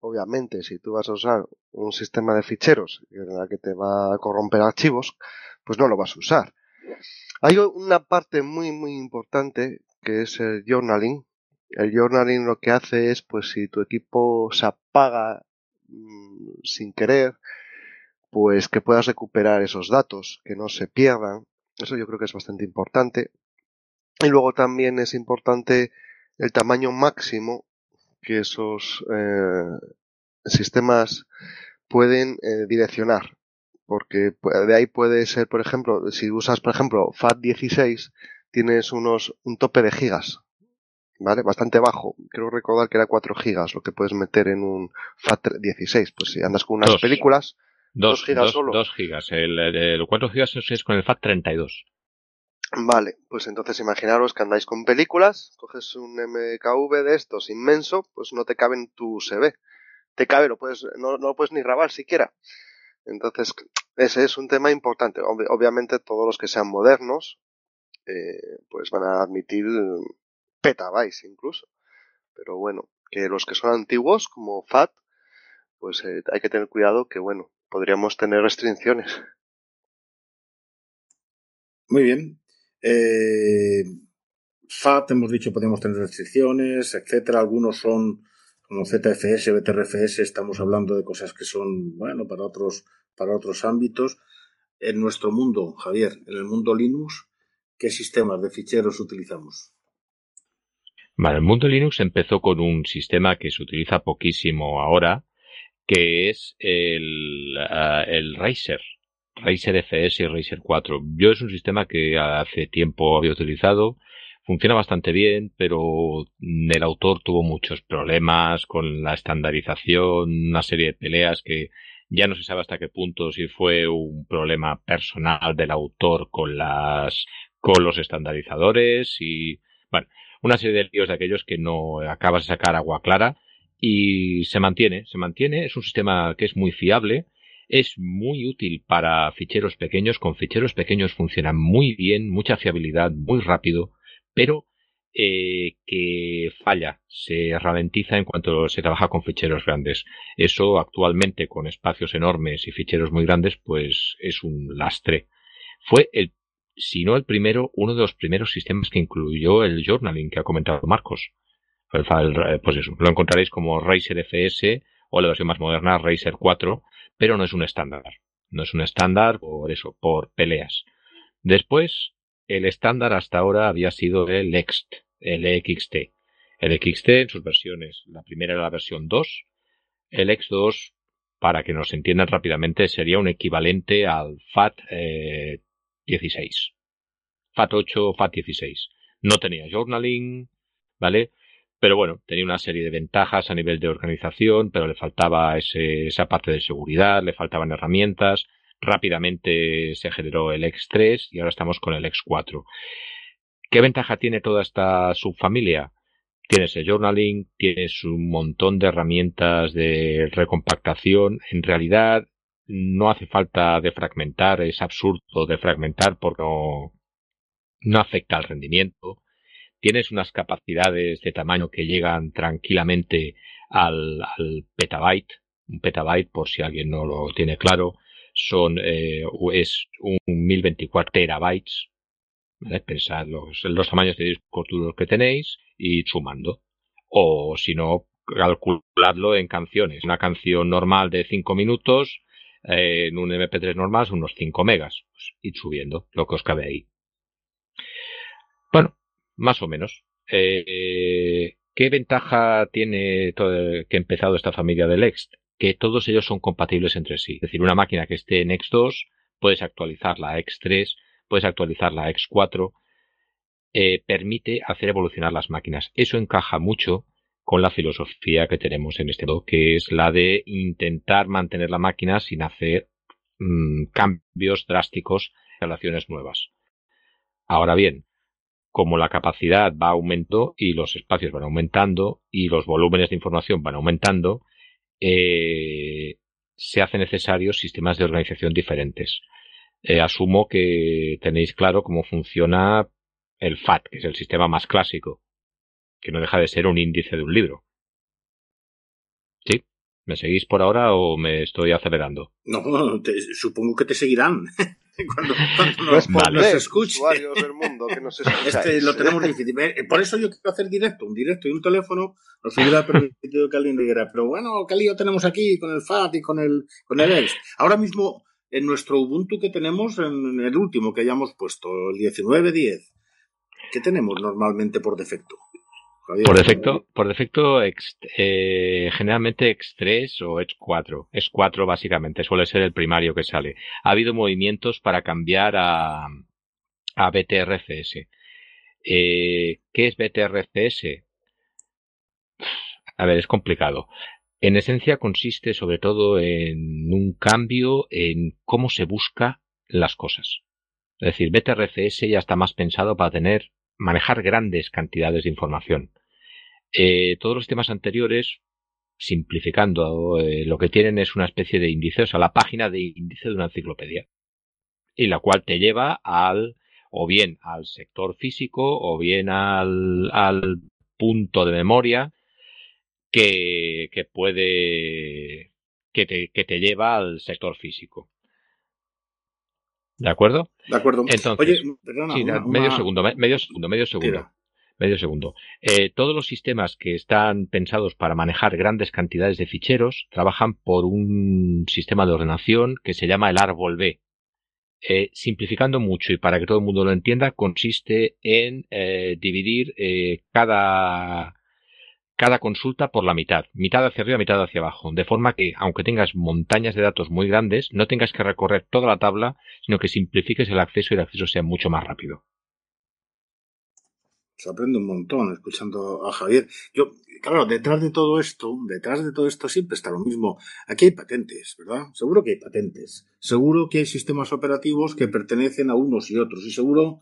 Obviamente, si tú vas a usar un sistema de ficheros en la que te va a corromper archivos, pues no lo vas a usar. Hay una parte muy muy importante que es el journaling, el journaling lo que hace es, pues si tu equipo se apaga mm, sin querer, pues que puedas recuperar esos datos, que no se pierdan. Eso yo creo que es bastante importante. Y luego también es importante el tamaño máximo que esos eh, sistemas pueden eh, direccionar. Porque de ahí puede ser, por ejemplo, si usas, por ejemplo, FAT16, tienes unos, un tope de gigas. ¿vale? Bastante bajo. Creo recordar que era 4 gigas lo que puedes meter en un FAT 16. Pues si andas con unas películas, 2 gigas solo. 2 gigas. El, el, 4 gigas es con el FAT 32. Vale, pues entonces imaginaros que andáis con películas, coges un MKV de estos inmenso, pues no te cabe en tu USB. Te cabe, lo puedes, no, no lo puedes ni grabar siquiera. Entonces, ese es un tema importante. obviamente todos los que sean modernos, eh, pues van a admitir petabytes incluso. Pero bueno, que los que son antiguos, como FAT, pues eh, hay que tener cuidado que, bueno, podríamos tener restricciones. Muy bien. Eh, FAT, hemos dicho, podemos tener restricciones, etcétera. Algunos son como ZFS, BTRFS, estamos hablando de cosas que son, bueno, para otros, para otros ámbitos. En nuestro mundo, Javier, en el mundo Linux, ¿qué sistemas de ficheros utilizamos? Vale, el mundo Linux empezó con un sistema que se utiliza poquísimo ahora, que es el, uh, el Razer. Razer FS y Razer 4. Yo es un sistema que hace tiempo había utilizado. Funciona bastante bien, pero el autor tuvo muchos problemas con la estandarización, una serie de peleas que ya no se sabe hasta qué punto si fue un problema personal del autor con las con los estandarizadores y bueno, una serie de líos de aquellos que no acabas de sacar agua clara y se mantiene, se mantiene, es un sistema que es muy fiable, es muy útil para ficheros pequeños, con ficheros pequeños funciona muy bien, mucha fiabilidad, muy rápido, pero eh, que falla, se ralentiza en cuanto se trabaja con ficheros grandes. Eso actualmente con espacios enormes y ficheros muy grandes, pues es un lastre. Fue el, si no el primero, uno de los primeros sistemas que incluyó el journaling que ha comentado Marcos. Eh, pues eso, lo encontraréis como Razer FS o la versión más moderna Razer 4, pero no es un estándar. No es un estándar por eso, por peleas. Después, el estándar hasta ahora había sido el Next, el XT. El XT en sus versiones. La primera era la versión 2. El X2, para que nos entiendan rápidamente, sería un equivalente al FAT 16. FAT 8, FAT 16. No tenía journaling, ¿vale? Pero bueno, tenía una serie de ventajas a nivel de organización, pero le faltaba esa parte de seguridad, le faltaban herramientas. Rápidamente se generó el X3 y ahora estamos con el X4. ¿Qué ventaja tiene toda esta subfamilia? Tienes el journaling, tienes un montón de herramientas de recompactación. En realidad no hace falta defragmentar, es absurdo defragmentar porque no, no afecta al rendimiento tienes unas capacidades de tamaño que llegan tranquilamente al, petabyte. Un petabyte, por si alguien no lo tiene claro, son eh, es un 1024 terabytes. Pensad los, los tamaños de discos duros que tenéis y sumando. O si no, calculadlo en canciones. Una canción normal de 5 minutos, eh, en un MP3 normal, unos 5 megas. Pues, ir subiendo lo que os cabe ahí. Bueno, más o menos. Eh, ¿Qué ventaja tiene que ha empezado esta familia del Next? Que todos ellos son compatibles entre sí. Es decir, una máquina que esté en X2, puedes actualizar la X3, puedes actualizar la X4, eh, permite hacer evolucionar las máquinas. Eso encaja mucho con la filosofía que tenemos en este modo, que es la de intentar mantener la máquina sin hacer mm, cambios drásticos, relaciones nuevas. Ahora bien, como la capacidad va aumentando y los espacios van aumentando y los volúmenes de información van aumentando, eh, se hacen necesarios sistemas de organización diferentes. Eh, asumo que tenéis claro cómo funciona el FAT, que es el sistema más clásico, que no deja de ser un índice de un libro. ¿Sí? ¿Me seguís por ahora o me estoy acelerando? No, supongo que te seguirán. cuando, cuando nos, escuche. Del mundo que nos este lo tenemos difícil. Eh, por eso yo quiero hacer directo, un directo y un teléfono nos hubiera permitido que alguien dijera, pero bueno, ¿qué lío tenemos aquí con el FAT y con el, con el EX? Ahora mismo, en nuestro Ubuntu que tenemos, en el último que hayamos puesto, el 19.10, ¿qué tenemos normalmente por defecto? Por defecto, por defecto eh, generalmente X3 o X4. X4 básicamente suele ser el primario que sale. Ha habido movimientos para cambiar a, a BTRCS. Eh, ¿Qué es BTRCS? A ver, es complicado. En esencia consiste sobre todo en un cambio en cómo se busca las cosas. Es decir, BTRCS ya está más pensado para tener manejar grandes cantidades de información. Eh, todos los temas anteriores, simplificando, eh, lo que tienen es una especie de índice, o sea, la página de índice de una enciclopedia, y la cual te lleva al, o bien al sector físico, o bien al, al punto de memoria que, que puede, que te, que te lleva al sector físico. ¿De acuerdo? De acuerdo. Entonces, Oye, perdona, medio segundo, medio segundo, medio segundo medio segundo. Eh, todos los sistemas que están pensados para manejar grandes cantidades de ficheros trabajan por un sistema de ordenación que se llama el árbol B. Eh, simplificando mucho y para que todo el mundo lo entienda, consiste en eh, dividir cada, cada consulta por la mitad, mitad hacia arriba, mitad hacia abajo, de forma que, aunque tengas montañas de datos muy grandes, no tengas que recorrer toda la tabla, sino que simplifiques el acceso y el acceso sea mucho más rápido. Se aprende un montón escuchando a Javier. Yo, claro, detrás de todo esto, detrás de todo esto siempre está lo mismo. Aquí hay patentes, ¿verdad? Seguro que hay patentes. Seguro que hay sistemas operativos que pertenecen a unos y otros. Y seguro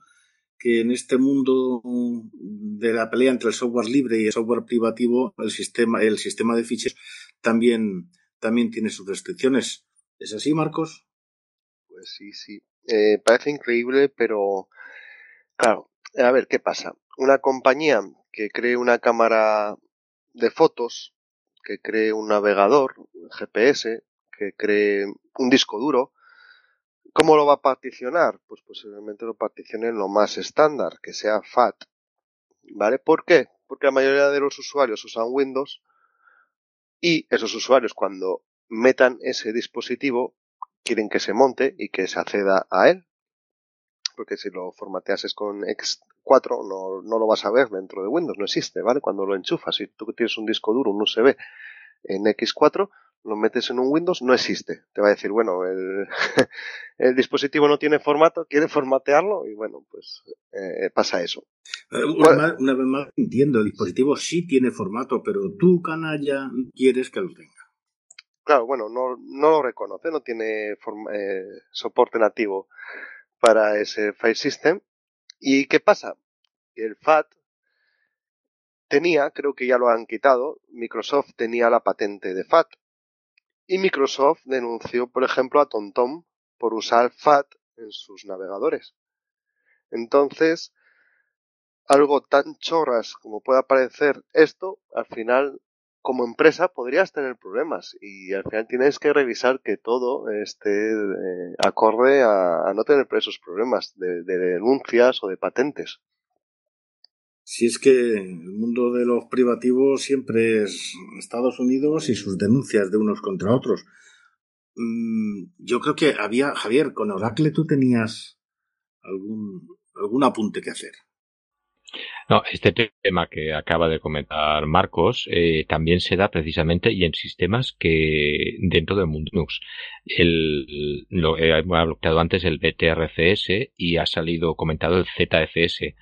que en este mundo de la pelea entre el software libre y el software privativo, el sistema, el sistema de ficheros también, también tiene sus restricciones. ¿Es así, Marcos? Pues sí, sí. Eh, parece increíble, pero claro, a ver, ¿qué pasa? Una compañía que cree una cámara de fotos, que cree un navegador, GPS, que cree un disco duro, ¿Cómo lo va a particionar? Pues posiblemente lo particione en lo más estándar, que sea FAT. ¿Vale? ¿Por qué? Porque la mayoría de los usuarios usan Windows y esos usuarios cuando metan ese dispositivo quieren que se monte y que se acceda a él. Porque si lo formateases con X4 no, no lo vas a ver dentro de Windows, no existe, ¿vale? Cuando lo enchufas, si tú tienes un disco duro, un USB en X4, lo metes en un Windows, no existe. Te va a decir, bueno, el, el dispositivo no tiene formato, quiere formatearlo y bueno, pues eh, pasa eso. Eh, una, vez más, entiendo, el dispositivo sí tiene formato, pero tú, canalla, quieres que lo tenga. Claro, bueno, no, no lo reconoce, no tiene eh, soporte nativo para ese file system. ¿Y qué pasa? El FAT tenía, creo que ya lo han quitado, Microsoft tenía la patente de FAT y Microsoft denunció, por ejemplo, a TomTom por usar FAT en sus navegadores. Entonces, algo tan chorras como pueda parecer esto, al final, como empresa, podrías tener problemas y al final tienes que revisar que todo esté eh, acorde a, no tener esos problemas de denuncias o de patentes. Si es que el mundo de los privativos siempre es Estados Unidos y sus denuncias de unos contra otros. Mm, yo creo que había, Javier, con Oracle tú tenías algún, algún apunte que hacer. No, este tema que acaba de comentar Marcos eh, también se da precisamente y en sistemas que dentro del mundo Linux. El, lo he bloqueado antes el BTRCS y ha salido comentado el ZFS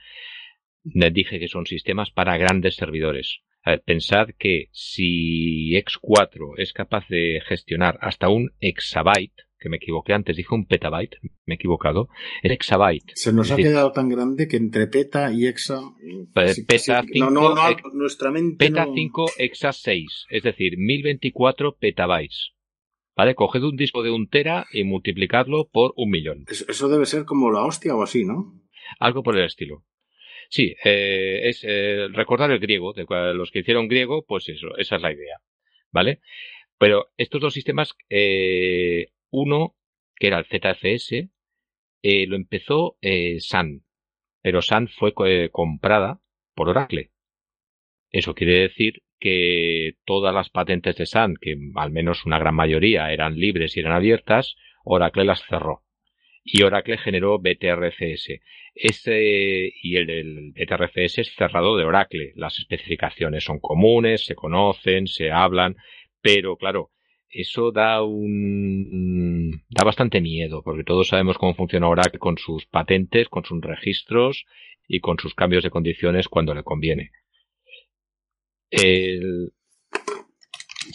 dije que son sistemas para grandes servidores. pensad que si X4 es capaz de gestionar hasta un exabyte, que me equivoqué antes, dije un petabyte, me he equivocado, el exabyte. Se nos ha quedado tan grande que entre peta y exa... peta 5, no, no, nuestra mente peta 5, exa 6, es decir, 1024 petabytes. ¿Vale? Coged un disco de un tera y multiplicadlo por un millón. Eso debe ser como la hostia o así, ¿no? Algo por el estilo. Sí, eh, es eh, recordar el griego, de los que hicieron griego, pues eso, esa es la idea, ¿vale? Pero estos dos sistemas, eh, uno, que era el ZFS, eh, lo empezó eh, Sun, pero Sun fue comprada por Oracle. Eso quiere decir que todas las patentes de Sun, que al menos una gran mayoría eran libres y eran abiertas, Oracle las cerró y Oracle generó BTRFS. Ese, y el, el BTRFS es cerrado de Oracle. Las especificaciones son comunes, se conocen, se hablan, pero claro, eso da un da bastante miedo porque todos sabemos cómo funciona Oracle con sus patentes, con sus registros y con sus cambios de condiciones cuando le conviene. El...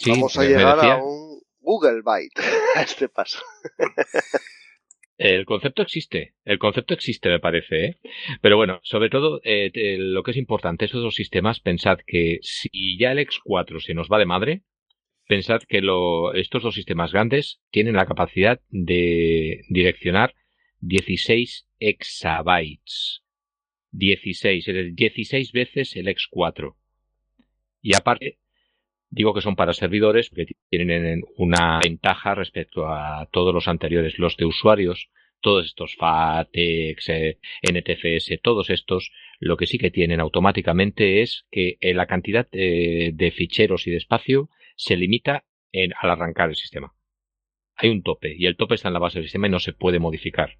Vamos a llegar a un Google Byte a este paso. El concepto existe, el concepto existe me parece, ¿eh? pero bueno, sobre todo eh, lo que es importante, esos dos sistemas, pensad que si ya el X4 se nos va de madre, pensad que lo, estos dos sistemas grandes tienen la capacidad de direccionar 16 exabytes. 16, es decir, 16 veces el X4. Y aparte, Digo que son para servidores porque tienen una ventaja respecto a todos los anteriores, los de usuarios, todos estos FATEX, NTFS, todos estos, lo que sí que tienen automáticamente es que eh, la cantidad eh, de ficheros y de espacio se limita en, al arrancar el sistema. Hay un tope y el tope está en la base del sistema y no se puede modificar.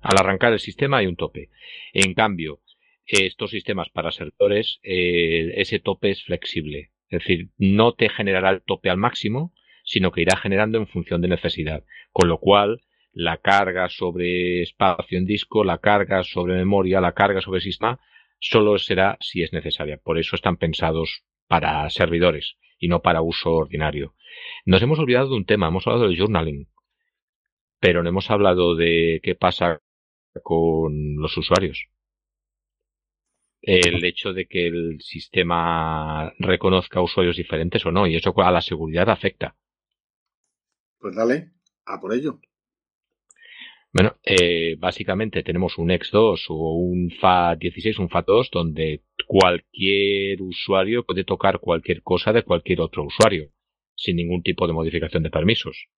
Al arrancar el sistema hay un tope. En cambio, estos sistemas para servidores, eh, ese tope es flexible. Es decir, no te generará el tope al máximo, sino que irá generando en función de necesidad. Con lo cual, la carga sobre espacio en disco, la carga sobre memoria, la carga sobre sistema, solo será si es necesaria. Por eso están pensados para servidores y no para uso ordinario. Nos hemos olvidado de un tema, hemos hablado del journaling, pero no hemos hablado de qué pasa con los usuarios. El hecho de que el sistema reconozca usuarios diferentes o no, y eso a la seguridad afecta. Pues dale, a por ello. Bueno, eh, básicamente tenemos un X2 o un FAT16, un FAT2, donde cualquier usuario puede tocar cualquier cosa de cualquier otro usuario, sin ningún tipo de modificación de permisos.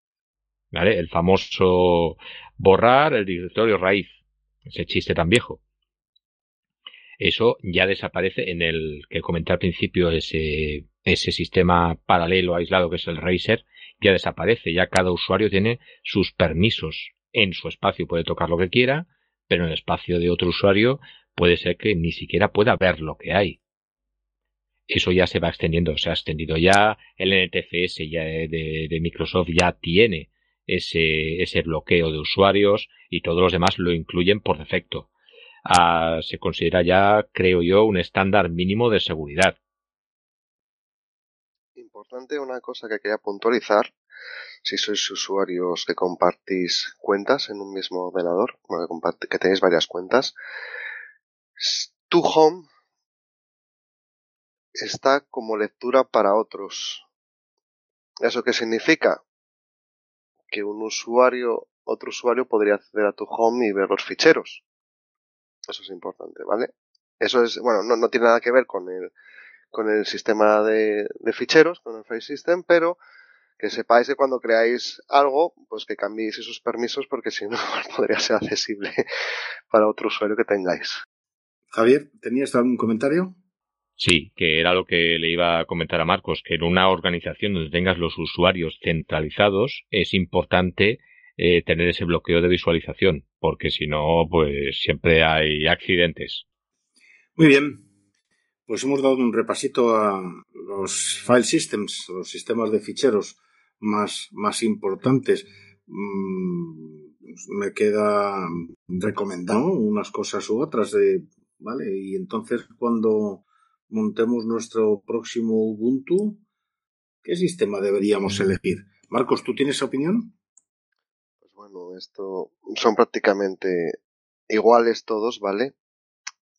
El famoso borrar el directorio raíz, ese chiste tan viejo. Eso ya desaparece en el que comenté al principio, ese, ese sistema paralelo aislado que es el Razer, ya desaparece, ya cada usuario tiene sus permisos en su espacio puede tocar lo que quiera, pero en el espacio de otro usuario puede ser que ni siquiera pueda ver lo que hay. Eso ya se va extendiendo, se ha extendido ya, el NTFS ya de, Microsoft ya tiene ese, ese bloqueo de usuarios y todos los demás lo incluyen por defecto. Ah, se considera ya, creo yo, un estándar mínimo de seguridad. Importante una cosa que quería puntualizar si sois usuarios que compartís cuentas en un mismo ordenador, que, tenéis varias cuentas, tu home está como lectura para otros. ¿Eso qué significa? Que un usuario, otro usuario podría acceder a tu home y ver los ficheros. Eso es importante, ¿vale? Eso es, bueno, no, no tiene nada que ver con el, con el sistema de, de ficheros, con el File System, pero que sepáis que cuando creáis algo, pues que cambiéis esos permisos porque si no podría ser accesible para otro usuario que tengáis. Javier, ¿tenías algún comentario? Sí, que era lo que le iba a comentar a Marcos, que en una organización donde tengas los usuarios centralizados es importante eh, tener ese bloqueo de visualización, porque si no, pues siempre hay accidentes. Muy bien, pues hemos dado un repasito a los file systems, los sistemas de ficheros más, más importantes. Mm, me queda recomendado unas cosas u otras de, ¿vale? Y entonces cuando montemos nuestro próximo Ubuntu, ¿qué sistema deberíamos elegir? Marcos, ¿tú tienes opinión? Pues bueno, esto son prácticamente iguales todos, ¿vale?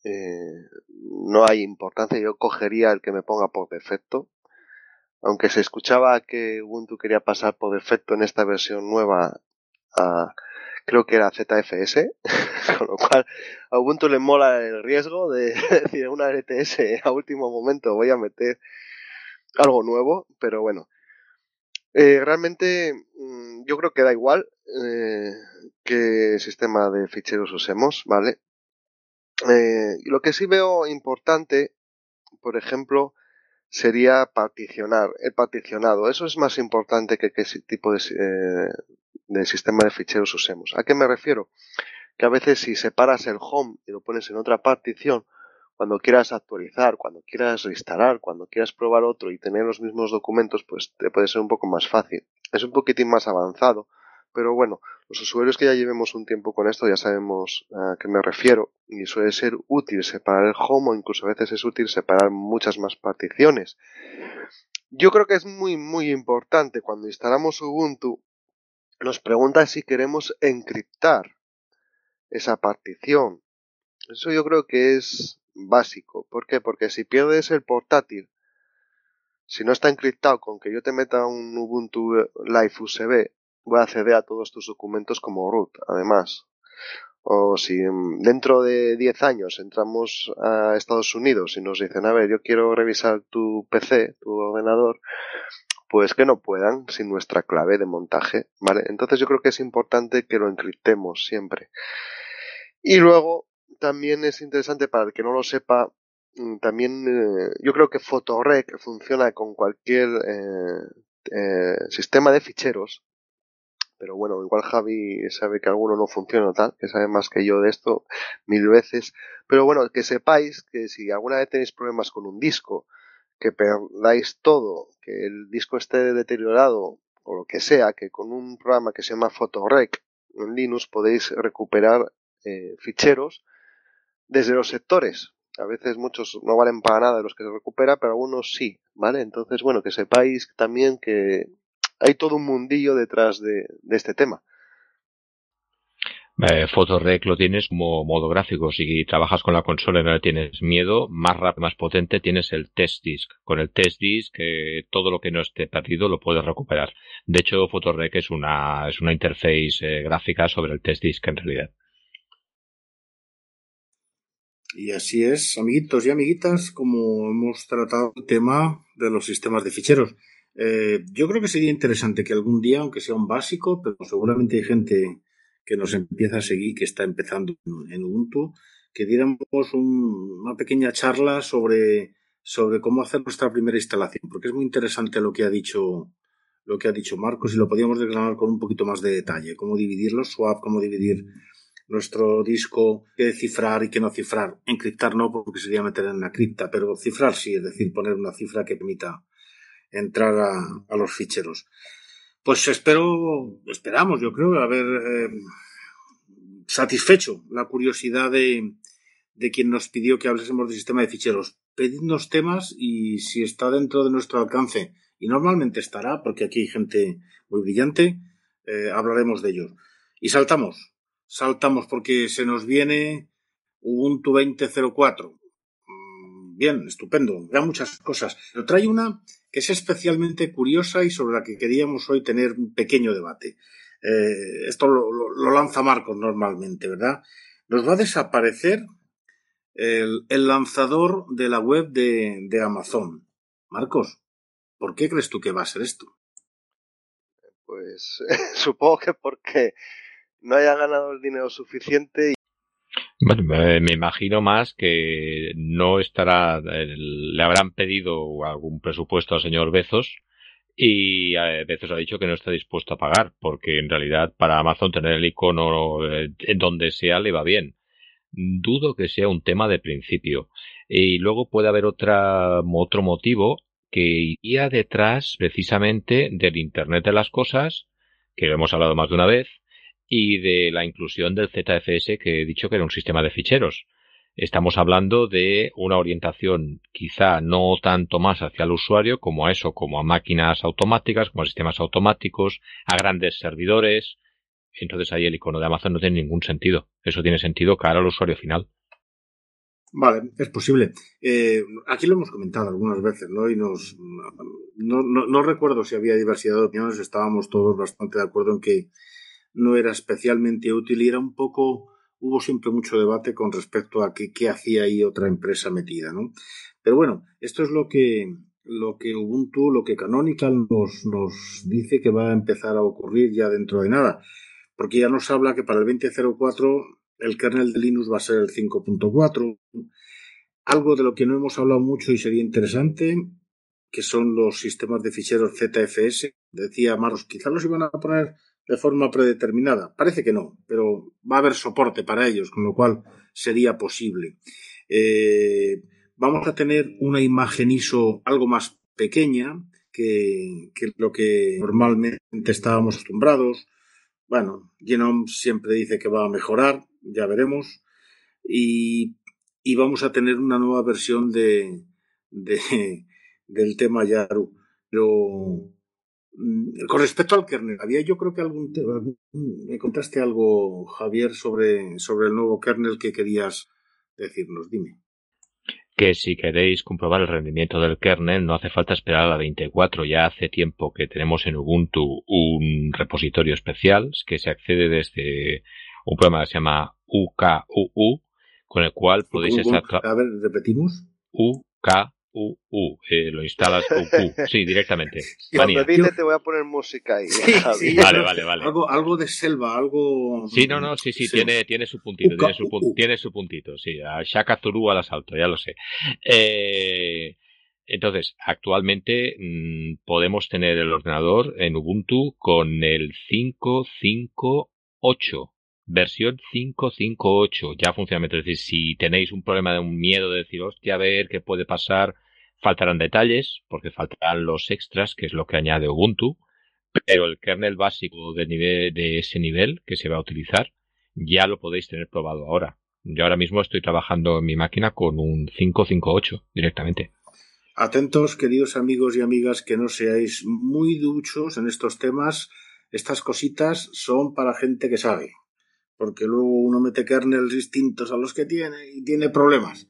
Eh, no hay importancia, yo cogería el que me ponga por defecto, aunque se escuchaba que Ubuntu quería pasar por defecto en esta versión nueva a, creo que era ZFS, con lo cual a Ubuntu le mola el riesgo de decir una LTS a último momento voy a meter algo nuevo, pero bueno. Eh, realmente mm, yo creo que da igual eh, qué sistema de ficheros usemos, ¿vale? Eh, lo que sí veo importante, por ejemplo, sería particionar, el particionado. Eso es más importante que qué tipo de, eh, de sistema de ficheros usemos. ¿A qué me refiero? Que a veces si separas el home y lo pones en otra partición, cuando quieras actualizar, cuando quieras instalar, cuando quieras probar otro y tener los mismos documentos, pues te puede ser un poco más fácil. Es un poquitín más avanzado, pero bueno, los usuarios que ya llevemos un tiempo con esto ya sabemos a qué me refiero y suele ser útil separar el home o incluso a veces es útil separar muchas más particiones. Yo creo que es muy muy importante cuando instalamos Ubuntu nos pregunta si queremos encriptar esa partición. Eso yo creo que es básico. ¿Por qué? Porque si pierdes el portátil, si no está encriptado con que yo te meta un Ubuntu Live USB voy a acceder a todos tus documentos como root, además. O si dentro de 10 años entramos a Estados Unidos y nos dicen, a ver, yo quiero revisar tu PC, tu ordenador, pues que no puedan sin nuestra clave de montaje, ¿vale? Entonces yo creo que es importante que lo encriptemos siempre. Y luego también es interesante para el que no lo sepa, mm, también eh, yo creo que Photorec funciona con cualquier eh, eh, sistema de ficheros pero bueno, igual Javi sabe que alguno no funciona tal, que sabe más que yo de esto mil veces. Pero bueno, que sepáis que si alguna vez tenéis problemas con un disco, que perdáis todo, que el disco esté deteriorado o lo que sea, que con un programa que se llama Photorec en Linux podéis recuperar eh, ficheros desde los sectores. A veces muchos no valen para nada los que se recupera, pero algunos sí, ¿vale? Entonces, bueno, que sepáis también que hay todo un mundillo detrás de, este tema. Eh, Photorec lo tienes como modo gráfico. Si trabajas con la consola y no le tienes miedo, más rápido, más potente, tienes el test disk. Con el test disk, eh, todo lo que no esté perdido lo puedes recuperar. De hecho, Photorec es una, es una interface eh, gráfica sobre el test disk en realidad. Y así es, amiguitos y amiguitas, como hemos tratado el tema de los sistemas de ficheros. Eh, yo creo que sería interesante que algún día, aunque sea un básico, pero seguramente hay gente que nos empieza a seguir, que está empezando en Ubuntu, que diéramos una pequeña charla sobre, sobre cómo hacer nuestra primera instalación, porque es muy interesante lo que ha dicho lo que ha dicho Marcos y lo podríamos desgranar con un poquito más de detalle, cómo dividir los swap, cómo dividir nuestro disco, qué cifrar y qué no cifrar. Encriptar no, porque sería meter en la cripta, pero cifrar sí, es decir, poner una cifra que permita entrar a, los ficheros. Pues espero, esperamos, yo creo, haber eh, satisfecho la curiosidad de, de quien nos pidió que hablásemos del sistema de ficheros. Pedidnos temas y si está dentro de nuestro alcance, y normalmente estará, porque aquí hay gente muy brillante, eh, hablaremos de ellos. Y saltamos saltamos porque se nos viene Ubuntu 20.04. Mm, bien, estupendo, da muchas cosas. Pero trae una que es especialmente curiosa y sobre la que queríamos hoy tener un pequeño debate. Eh, esto lo, lanza Marcos normalmente, ¿verdad? Nos va a desaparecer el, lanzador de la web de, de Amazon. Marcos, ¿por qué crees tú que va a ser esto? Pues supongo que porque no haya ganado el dinero suficiente. Bueno, me imagino más que no estará, le habrán pedido algún presupuesto al señor Bezos y Bezos ha dicho que no está dispuesto a pagar porque en realidad para Amazon tener el icono eh, donde sea le va bien. Dudo que sea un tema de principio. Y luego puede haber otra, otro motivo que iría detrás precisamente del Internet de las Cosas, que lo hemos hablado más de una vez, y de la inclusión del ZFS que he dicho que era un sistema de ficheros. Estamos hablando de una orientación quizá no tanto más hacia el usuario como a eso, como a máquinas automáticas, como a sistemas automáticos, a grandes servidores. Entonces ahí el icono de Amazon no tiene ningún sentido. Eso tiene sentido cara al usuario final. Vale, es posible. Eh, aquí lo hemos comentado algunas veces, ¿no? Y nos. No, no, no recuerdo si había diversidad de opiniones, estábamos todos bastante de acuerdo en que no era especialmente útil y era un poco, hubo siempre mucho debate con respecto a qué, qué hacía ahí otra empresa metida, ¿no? Pero bueno, esto es lo que, lo que Ubuntu, lo que Canonical nos, nos dice que va a empezar a ocurrir ya dentro de nada, porque ya nos habla que para el 2004 el kernel de Linux va a ser el 5.4, algo de lo que no hemos hablado mucho y sería interesante, que son los sistemas de ficheros ZFS. Decía Maros, quizás los iban a poner de forma predeterminada. Parece que no, pero va a haber soporte para ellos, con lo cual sería posible. Eh, vamos a tener una imagen ISO algo más pequeña que, lo que normalmente estábamos acostumbrados. Bueno, Genome siempre dice que va a mejorar, ya veremos. Y, y vamos a tener una nueva versión de, de del tema Yaru. Pero con respecto al kernel, había yo creo que algún, me contaste algo, Javier, sobre, sobre el nuevo kernel que querías decirnos. Dime. Que si queréis comprobar el rendimiento del kernel, no hace falta esperar a la 24. Ya hace tiempo que tenemos en Ubuntu un repositorio especial que se accede desde un programa que se llama UKUU, con el cual podéis estar. A ver, repetimos. UK U, U, eh, lo instalas U, U, sí, directamente. Y cuando vine te voy a poner música ahí. Sí, vale, vale, vale. Algo, algo de selva, algo. Sí, no, no, sí, sí, tiene, tiene su puntito, tiene, su, tiene su puntito, sí. A Shaka Zuru al asalto, ya lo sé. Eh, Entonces, actualmente mmm, podemos tener el ordenador en Ubuntu con el 558, versión 558, ya funciona. Es decir, si tenéis un problema de un miedo de decir, hostia, a ver qué puede pasar, faltarán detalles, porque faltarán los extras, que es lo que añade Ubuntu, pero el kernel básico de, nivel, de ese nivel que se va a utilizar ya lo podéis tener probado ahora. Yo ahora mismo estoy trabajando en mi máquina con un 558 directamente. Atentos, queridos amigos y amigas, que no seáis muy duchos en estos temas. Estas cositas son para gente que sabe. Porque luego uno mete kernels distintos a los que tiene y tiene problemas.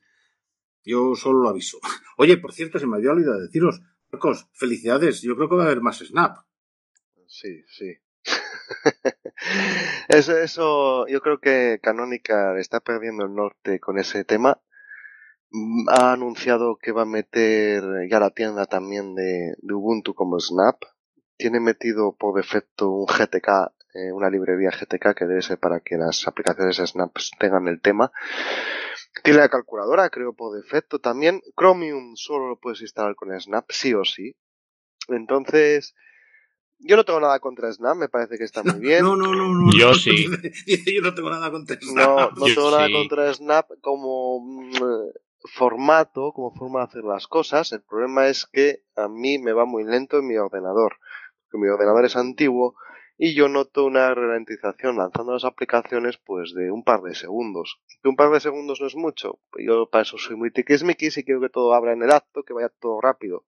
Yo solo lo aviso. Oye, por cierto, se me había olvidado deciros, Marcos, felicidades. Yo creo que va a haber más Snap. Sí, sí. eso, eso, yo creo que Canonical está perdiendo el norte con ese tema. Mm, ha anunciado que va a meter ya la tienda también de, de Ubuntu como Snap. Tiene metido por defecto un GTK, eh, una librería GTK que debe ser para que las aplicaciones Snap tengan el tema. Tiene la calculadora, creo, por defecto también. Chromium solo lo puedes instalar con Snap, sí o sí. Entonces, yo no tengo nada contra Snap, me parece que está muy bien. No, no, no, no. Yo no, sí. Yo no tengo nada contra Snap. No, no Yo tengo nada contra Snap como mm, formato, como forma de hacer las cosas. El problema es que a mí me va muy lento en mi ordenador. Porque mi ordenador es antiguo y yo noto una ralentización lanzando las aplicaciones pues de un par de segundos. Que un par de segundos no es mucho. Yo para eso soy muy tiquismiquis y quiero que todo abra en el acto, que vaya todo rápido.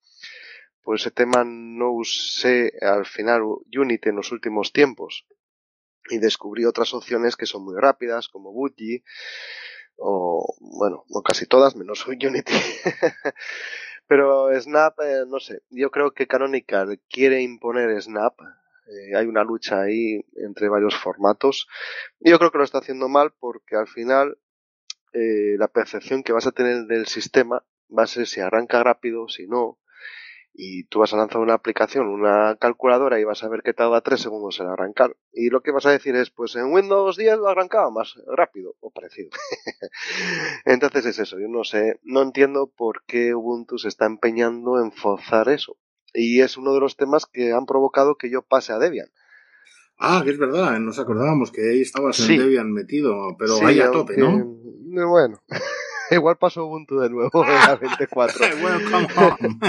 Por ese tema no usé al final Unity en los últimos tiempos y descubrí otras opciones que son muy rápidas como Budgie o bueno, casi todas menos Unity. Pero Snap, eh, no sé, yo creo que Canonical quiere imponer Snap. Eh, hay una lucha ahí entre varios formatos. Y yo creo que lo está haciendo mal porque al final eh, la percepción que vas a tener del sistema va a ser si arranca rápido, si no. Y tú vas a lanzar una aplicación, una calculadora y vas a ver que tarda tres segundos en arrancar. Y lo que vas a decir es, pues en Windows 10 lo arrancaba más rápido o parecido. Entonces es eso, yo no sé, no entiendo por qué Ubuntu se está empeñando en forzar eso. Y es uno de los temas que han provocado que yo pase a Debian. Ah, que es verdad, nos acordábamos que ahí estabas Sí. en Debian metido, pero Sí, ahí a tope, ¿no? eh, Bueno, igual paso Ubuntu de nuevo en la 24. Welcome home.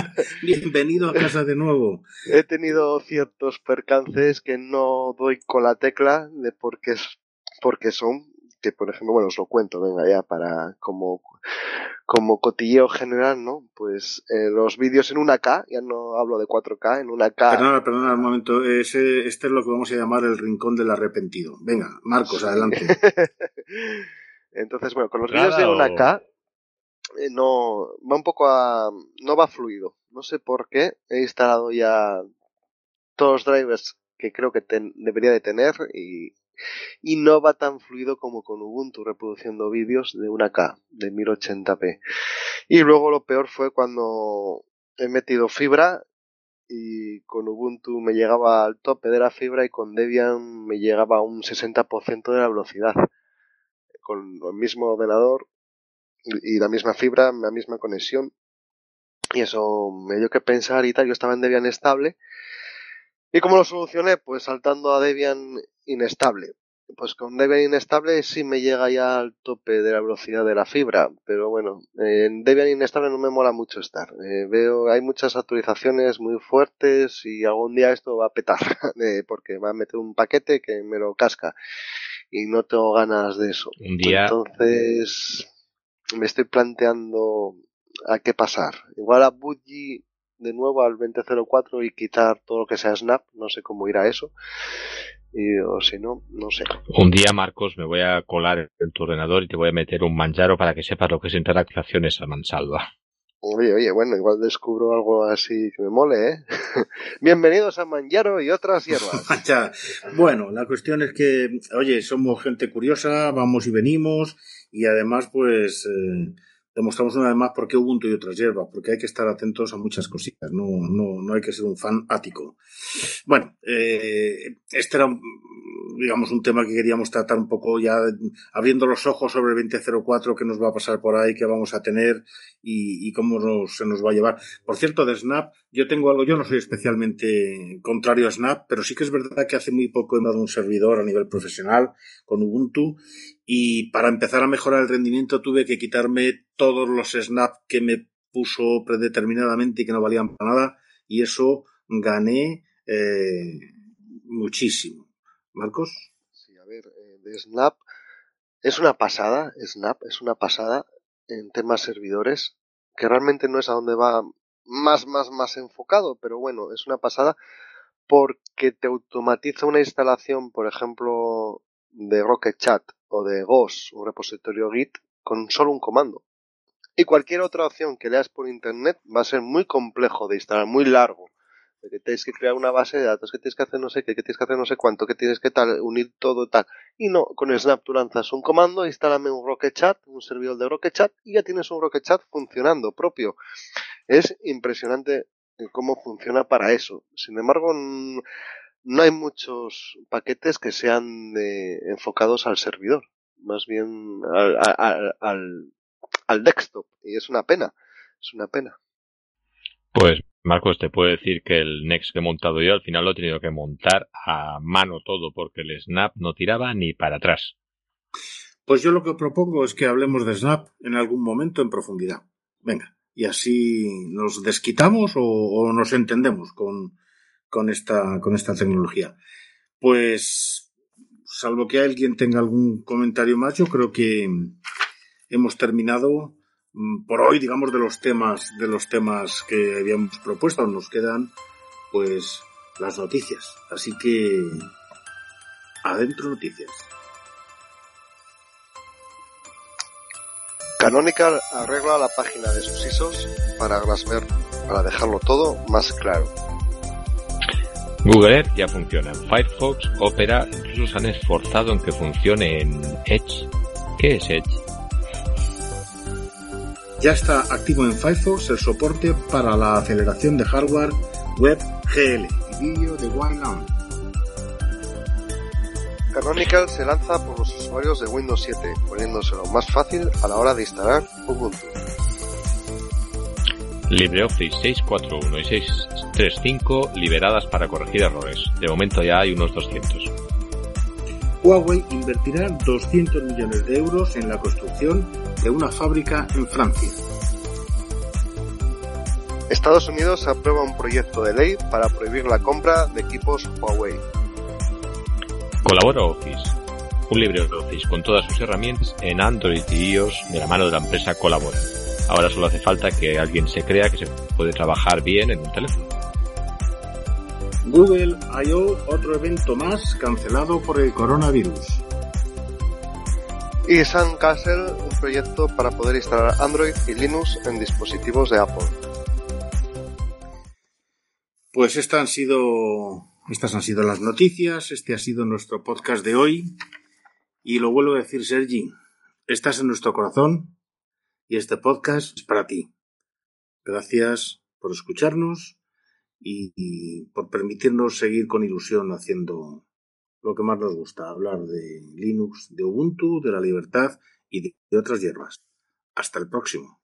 Bienvenido a casa de nuevo. He tenido ciertos percances que no doy con la tecla de por qué, es- por qué son, que por ejemplo, bueno, os lo cuento, venga ya, para como, como cotilleo general, ¿no? Pues eh, los vídeos en una K, ya no hablo de 4K, en una K. Perdona, perdona un momento. Ese, este es lo que vamos a llamar el rincón del arrepentido. Venga, Marcos, adelante. Entonces, bueno, con los vídeos de o- una K eh, no va un poco a no va fluido. No sé por qué. He instalado ya todos los drivers que creo que ten- debería de tener y, y no va tan fluido como con Ubuntu reproduciendo vídeos de una K de 1080p. Y luego lo peor fue cuando he metido fibra y con Ubuntu me llegaba al tope de la fibra y con Debian me llegaba a un 60% de la velocidad. Con el mismo ordenador y la misma fibra, la misma conexión. Y eso me dio que pensar y tal. Yo estaba en Debian estable. ¿Y cómo lo solucioné? Pues saltando a Debian inestable. Pues con Debian inestable sí me llega ya al tope de la velocidad de la fibra, pero bueno, en Debian inestable no me mola mucho estar. Eh, veo, hay muchas actualizaciones muy fuertes y algún día esto va a petar, eh, porque va a meter un paquete que me lo casca y no tengo ganas de eso. Un día, Entonces, me estoy planteando a qué pasar. Igual a Budgie de nuevo al 2004 y quitar todo lo que sea Snap, no sé cómo irá eso. Y, o si no, no sé. un día, Marcos, me voy a colar en tu ordenador y te voy a meter un manjaro para que sepas lo que es interacciones a mansalva. Oye, oye, bueno, igual descubro algo así que me mole, ¿eh? Bienvenidos a Manjaro y otras hierbas. Ya. Bueno, la cuestión es que, oye, somos gente curiosa, vamos y venimos, y además, pues, eh, demostramos una vez más por qué Ubuntu y otras hierbas, porque hay que estar atentos a muchas cositas, no, no, no hay que ser un fan ático. Bueno, eh, este era, digamos, un tema que queríamos tratar un poco ya abriendo los ojos sobre el 2004, qué nos va a pasar por ahí, qué vamos a tener y, y cómo nos, se nos va a llevar. Por cierto, de Snap, yo tengo algo, yo no soy especialmente contrario a Snap, pero sí que es verdad que hace muy poco he dado un servidor a nivel profesional con Ubuntu y para empezar a mejorar el rendimiento tuve que quitarme todos los snaps que me puso predeterminadamente y que no valían para nada y eso gané eh, muchísimo. Marcos. Sí, a ver, eh, de Snap es una pasada, Snap es una pasada en temas servidores que realmente no es a donde va más, más, más enfocado, pero bueno, es una pasada porque te automatiza una instalación, por ejemplo, de Rocket Chat o de GOS, un repositorio Git, con solo un comando. Y cualquier otra opción que leas por internet va a ser muy complejo de instalar, muy largo. Que tienes que crear una base de datos, que tienes que hacer no sé qué, que tienes que hacer no sé cuánto, que tienes que tal, unir todo tal. Y no, con Snap tú lanzas un comando, instálame un Rocket Chat, un servidor de Rocket Chat, y ya tienes un Rocket Chat funcionando propio. Es impresionante cómo funciona para eso. Sin embargo, no hay muchos paquetes que sean enfocados al servidor, más bien al, al, desktop. Y es una pena, es una pena. Pues Marcos, te puedo decir que el Next que he montado yo al final lo he tenido que montar a mano todo porque el Snap no tiraba ni para atrás. Pues yo lo que propongo es que hablemos de Snap en algún momento en profundidad. Venga, y así nos desquitamos o nos entendemos con, con esta, con esta tecnología. Pues, salvo que alguien tenga algún comentario más, yo creo que hemos terminado mm, por hoy, digamos, de los temas, de los temas que habíamos propuesto. Nos quedan, pues, las noticias. Así que, adentro noticias. Canonical arregla la página de sus ISOs para Glassware para dejarlo todo más claro. Google Earth ya funciona en Firefox, Opera, incluso se han esforzado en que funcione en Edge. ¿Qué es Edge? Ya está activo en Firefox el soporte para la aceleración de hardware web GL y vídeo de OneLAN. Canonical se lanza por los usuarios de Windows 7, poniéndoselo más fácil a la hora de instalar Ubuntu. LibreOffice 641 y 635 liberadas para corregir errores. De momento ya hay unos 200. Huawei invertirá 200 millones de euros en la construcción de una fábrica en Francia. Estados Unidos aprueba un proyecto de ley para prohibir la compra de equipos Huawei. Colabora Office, un LibreOffice con todas sus herramientas en Android y iOS de la mano de la empresa Colabora. Ahora solo hace falta que alguien se crea que se puede trabajar bien en un teléfono. Google I.O. otro evento más cancelado por el coronavirus. Y Castle, un proyecto para poder instalar Android y Linux en dispositivos de Apple. Pues estas han sido, estas han sido las noticias, este ha sido nuestro podcast de hoy. Y lo vuelvo a decir, Sergi, estás en nuestro corazón y este podcast es para ti. Gracias por escucharnos y, por permitirnos seguir con ilusión haciendo lo que más nos gusta, hablar de Linux, de Ubuntu, de la libertad y de otras hierbas. Hasta el próximo.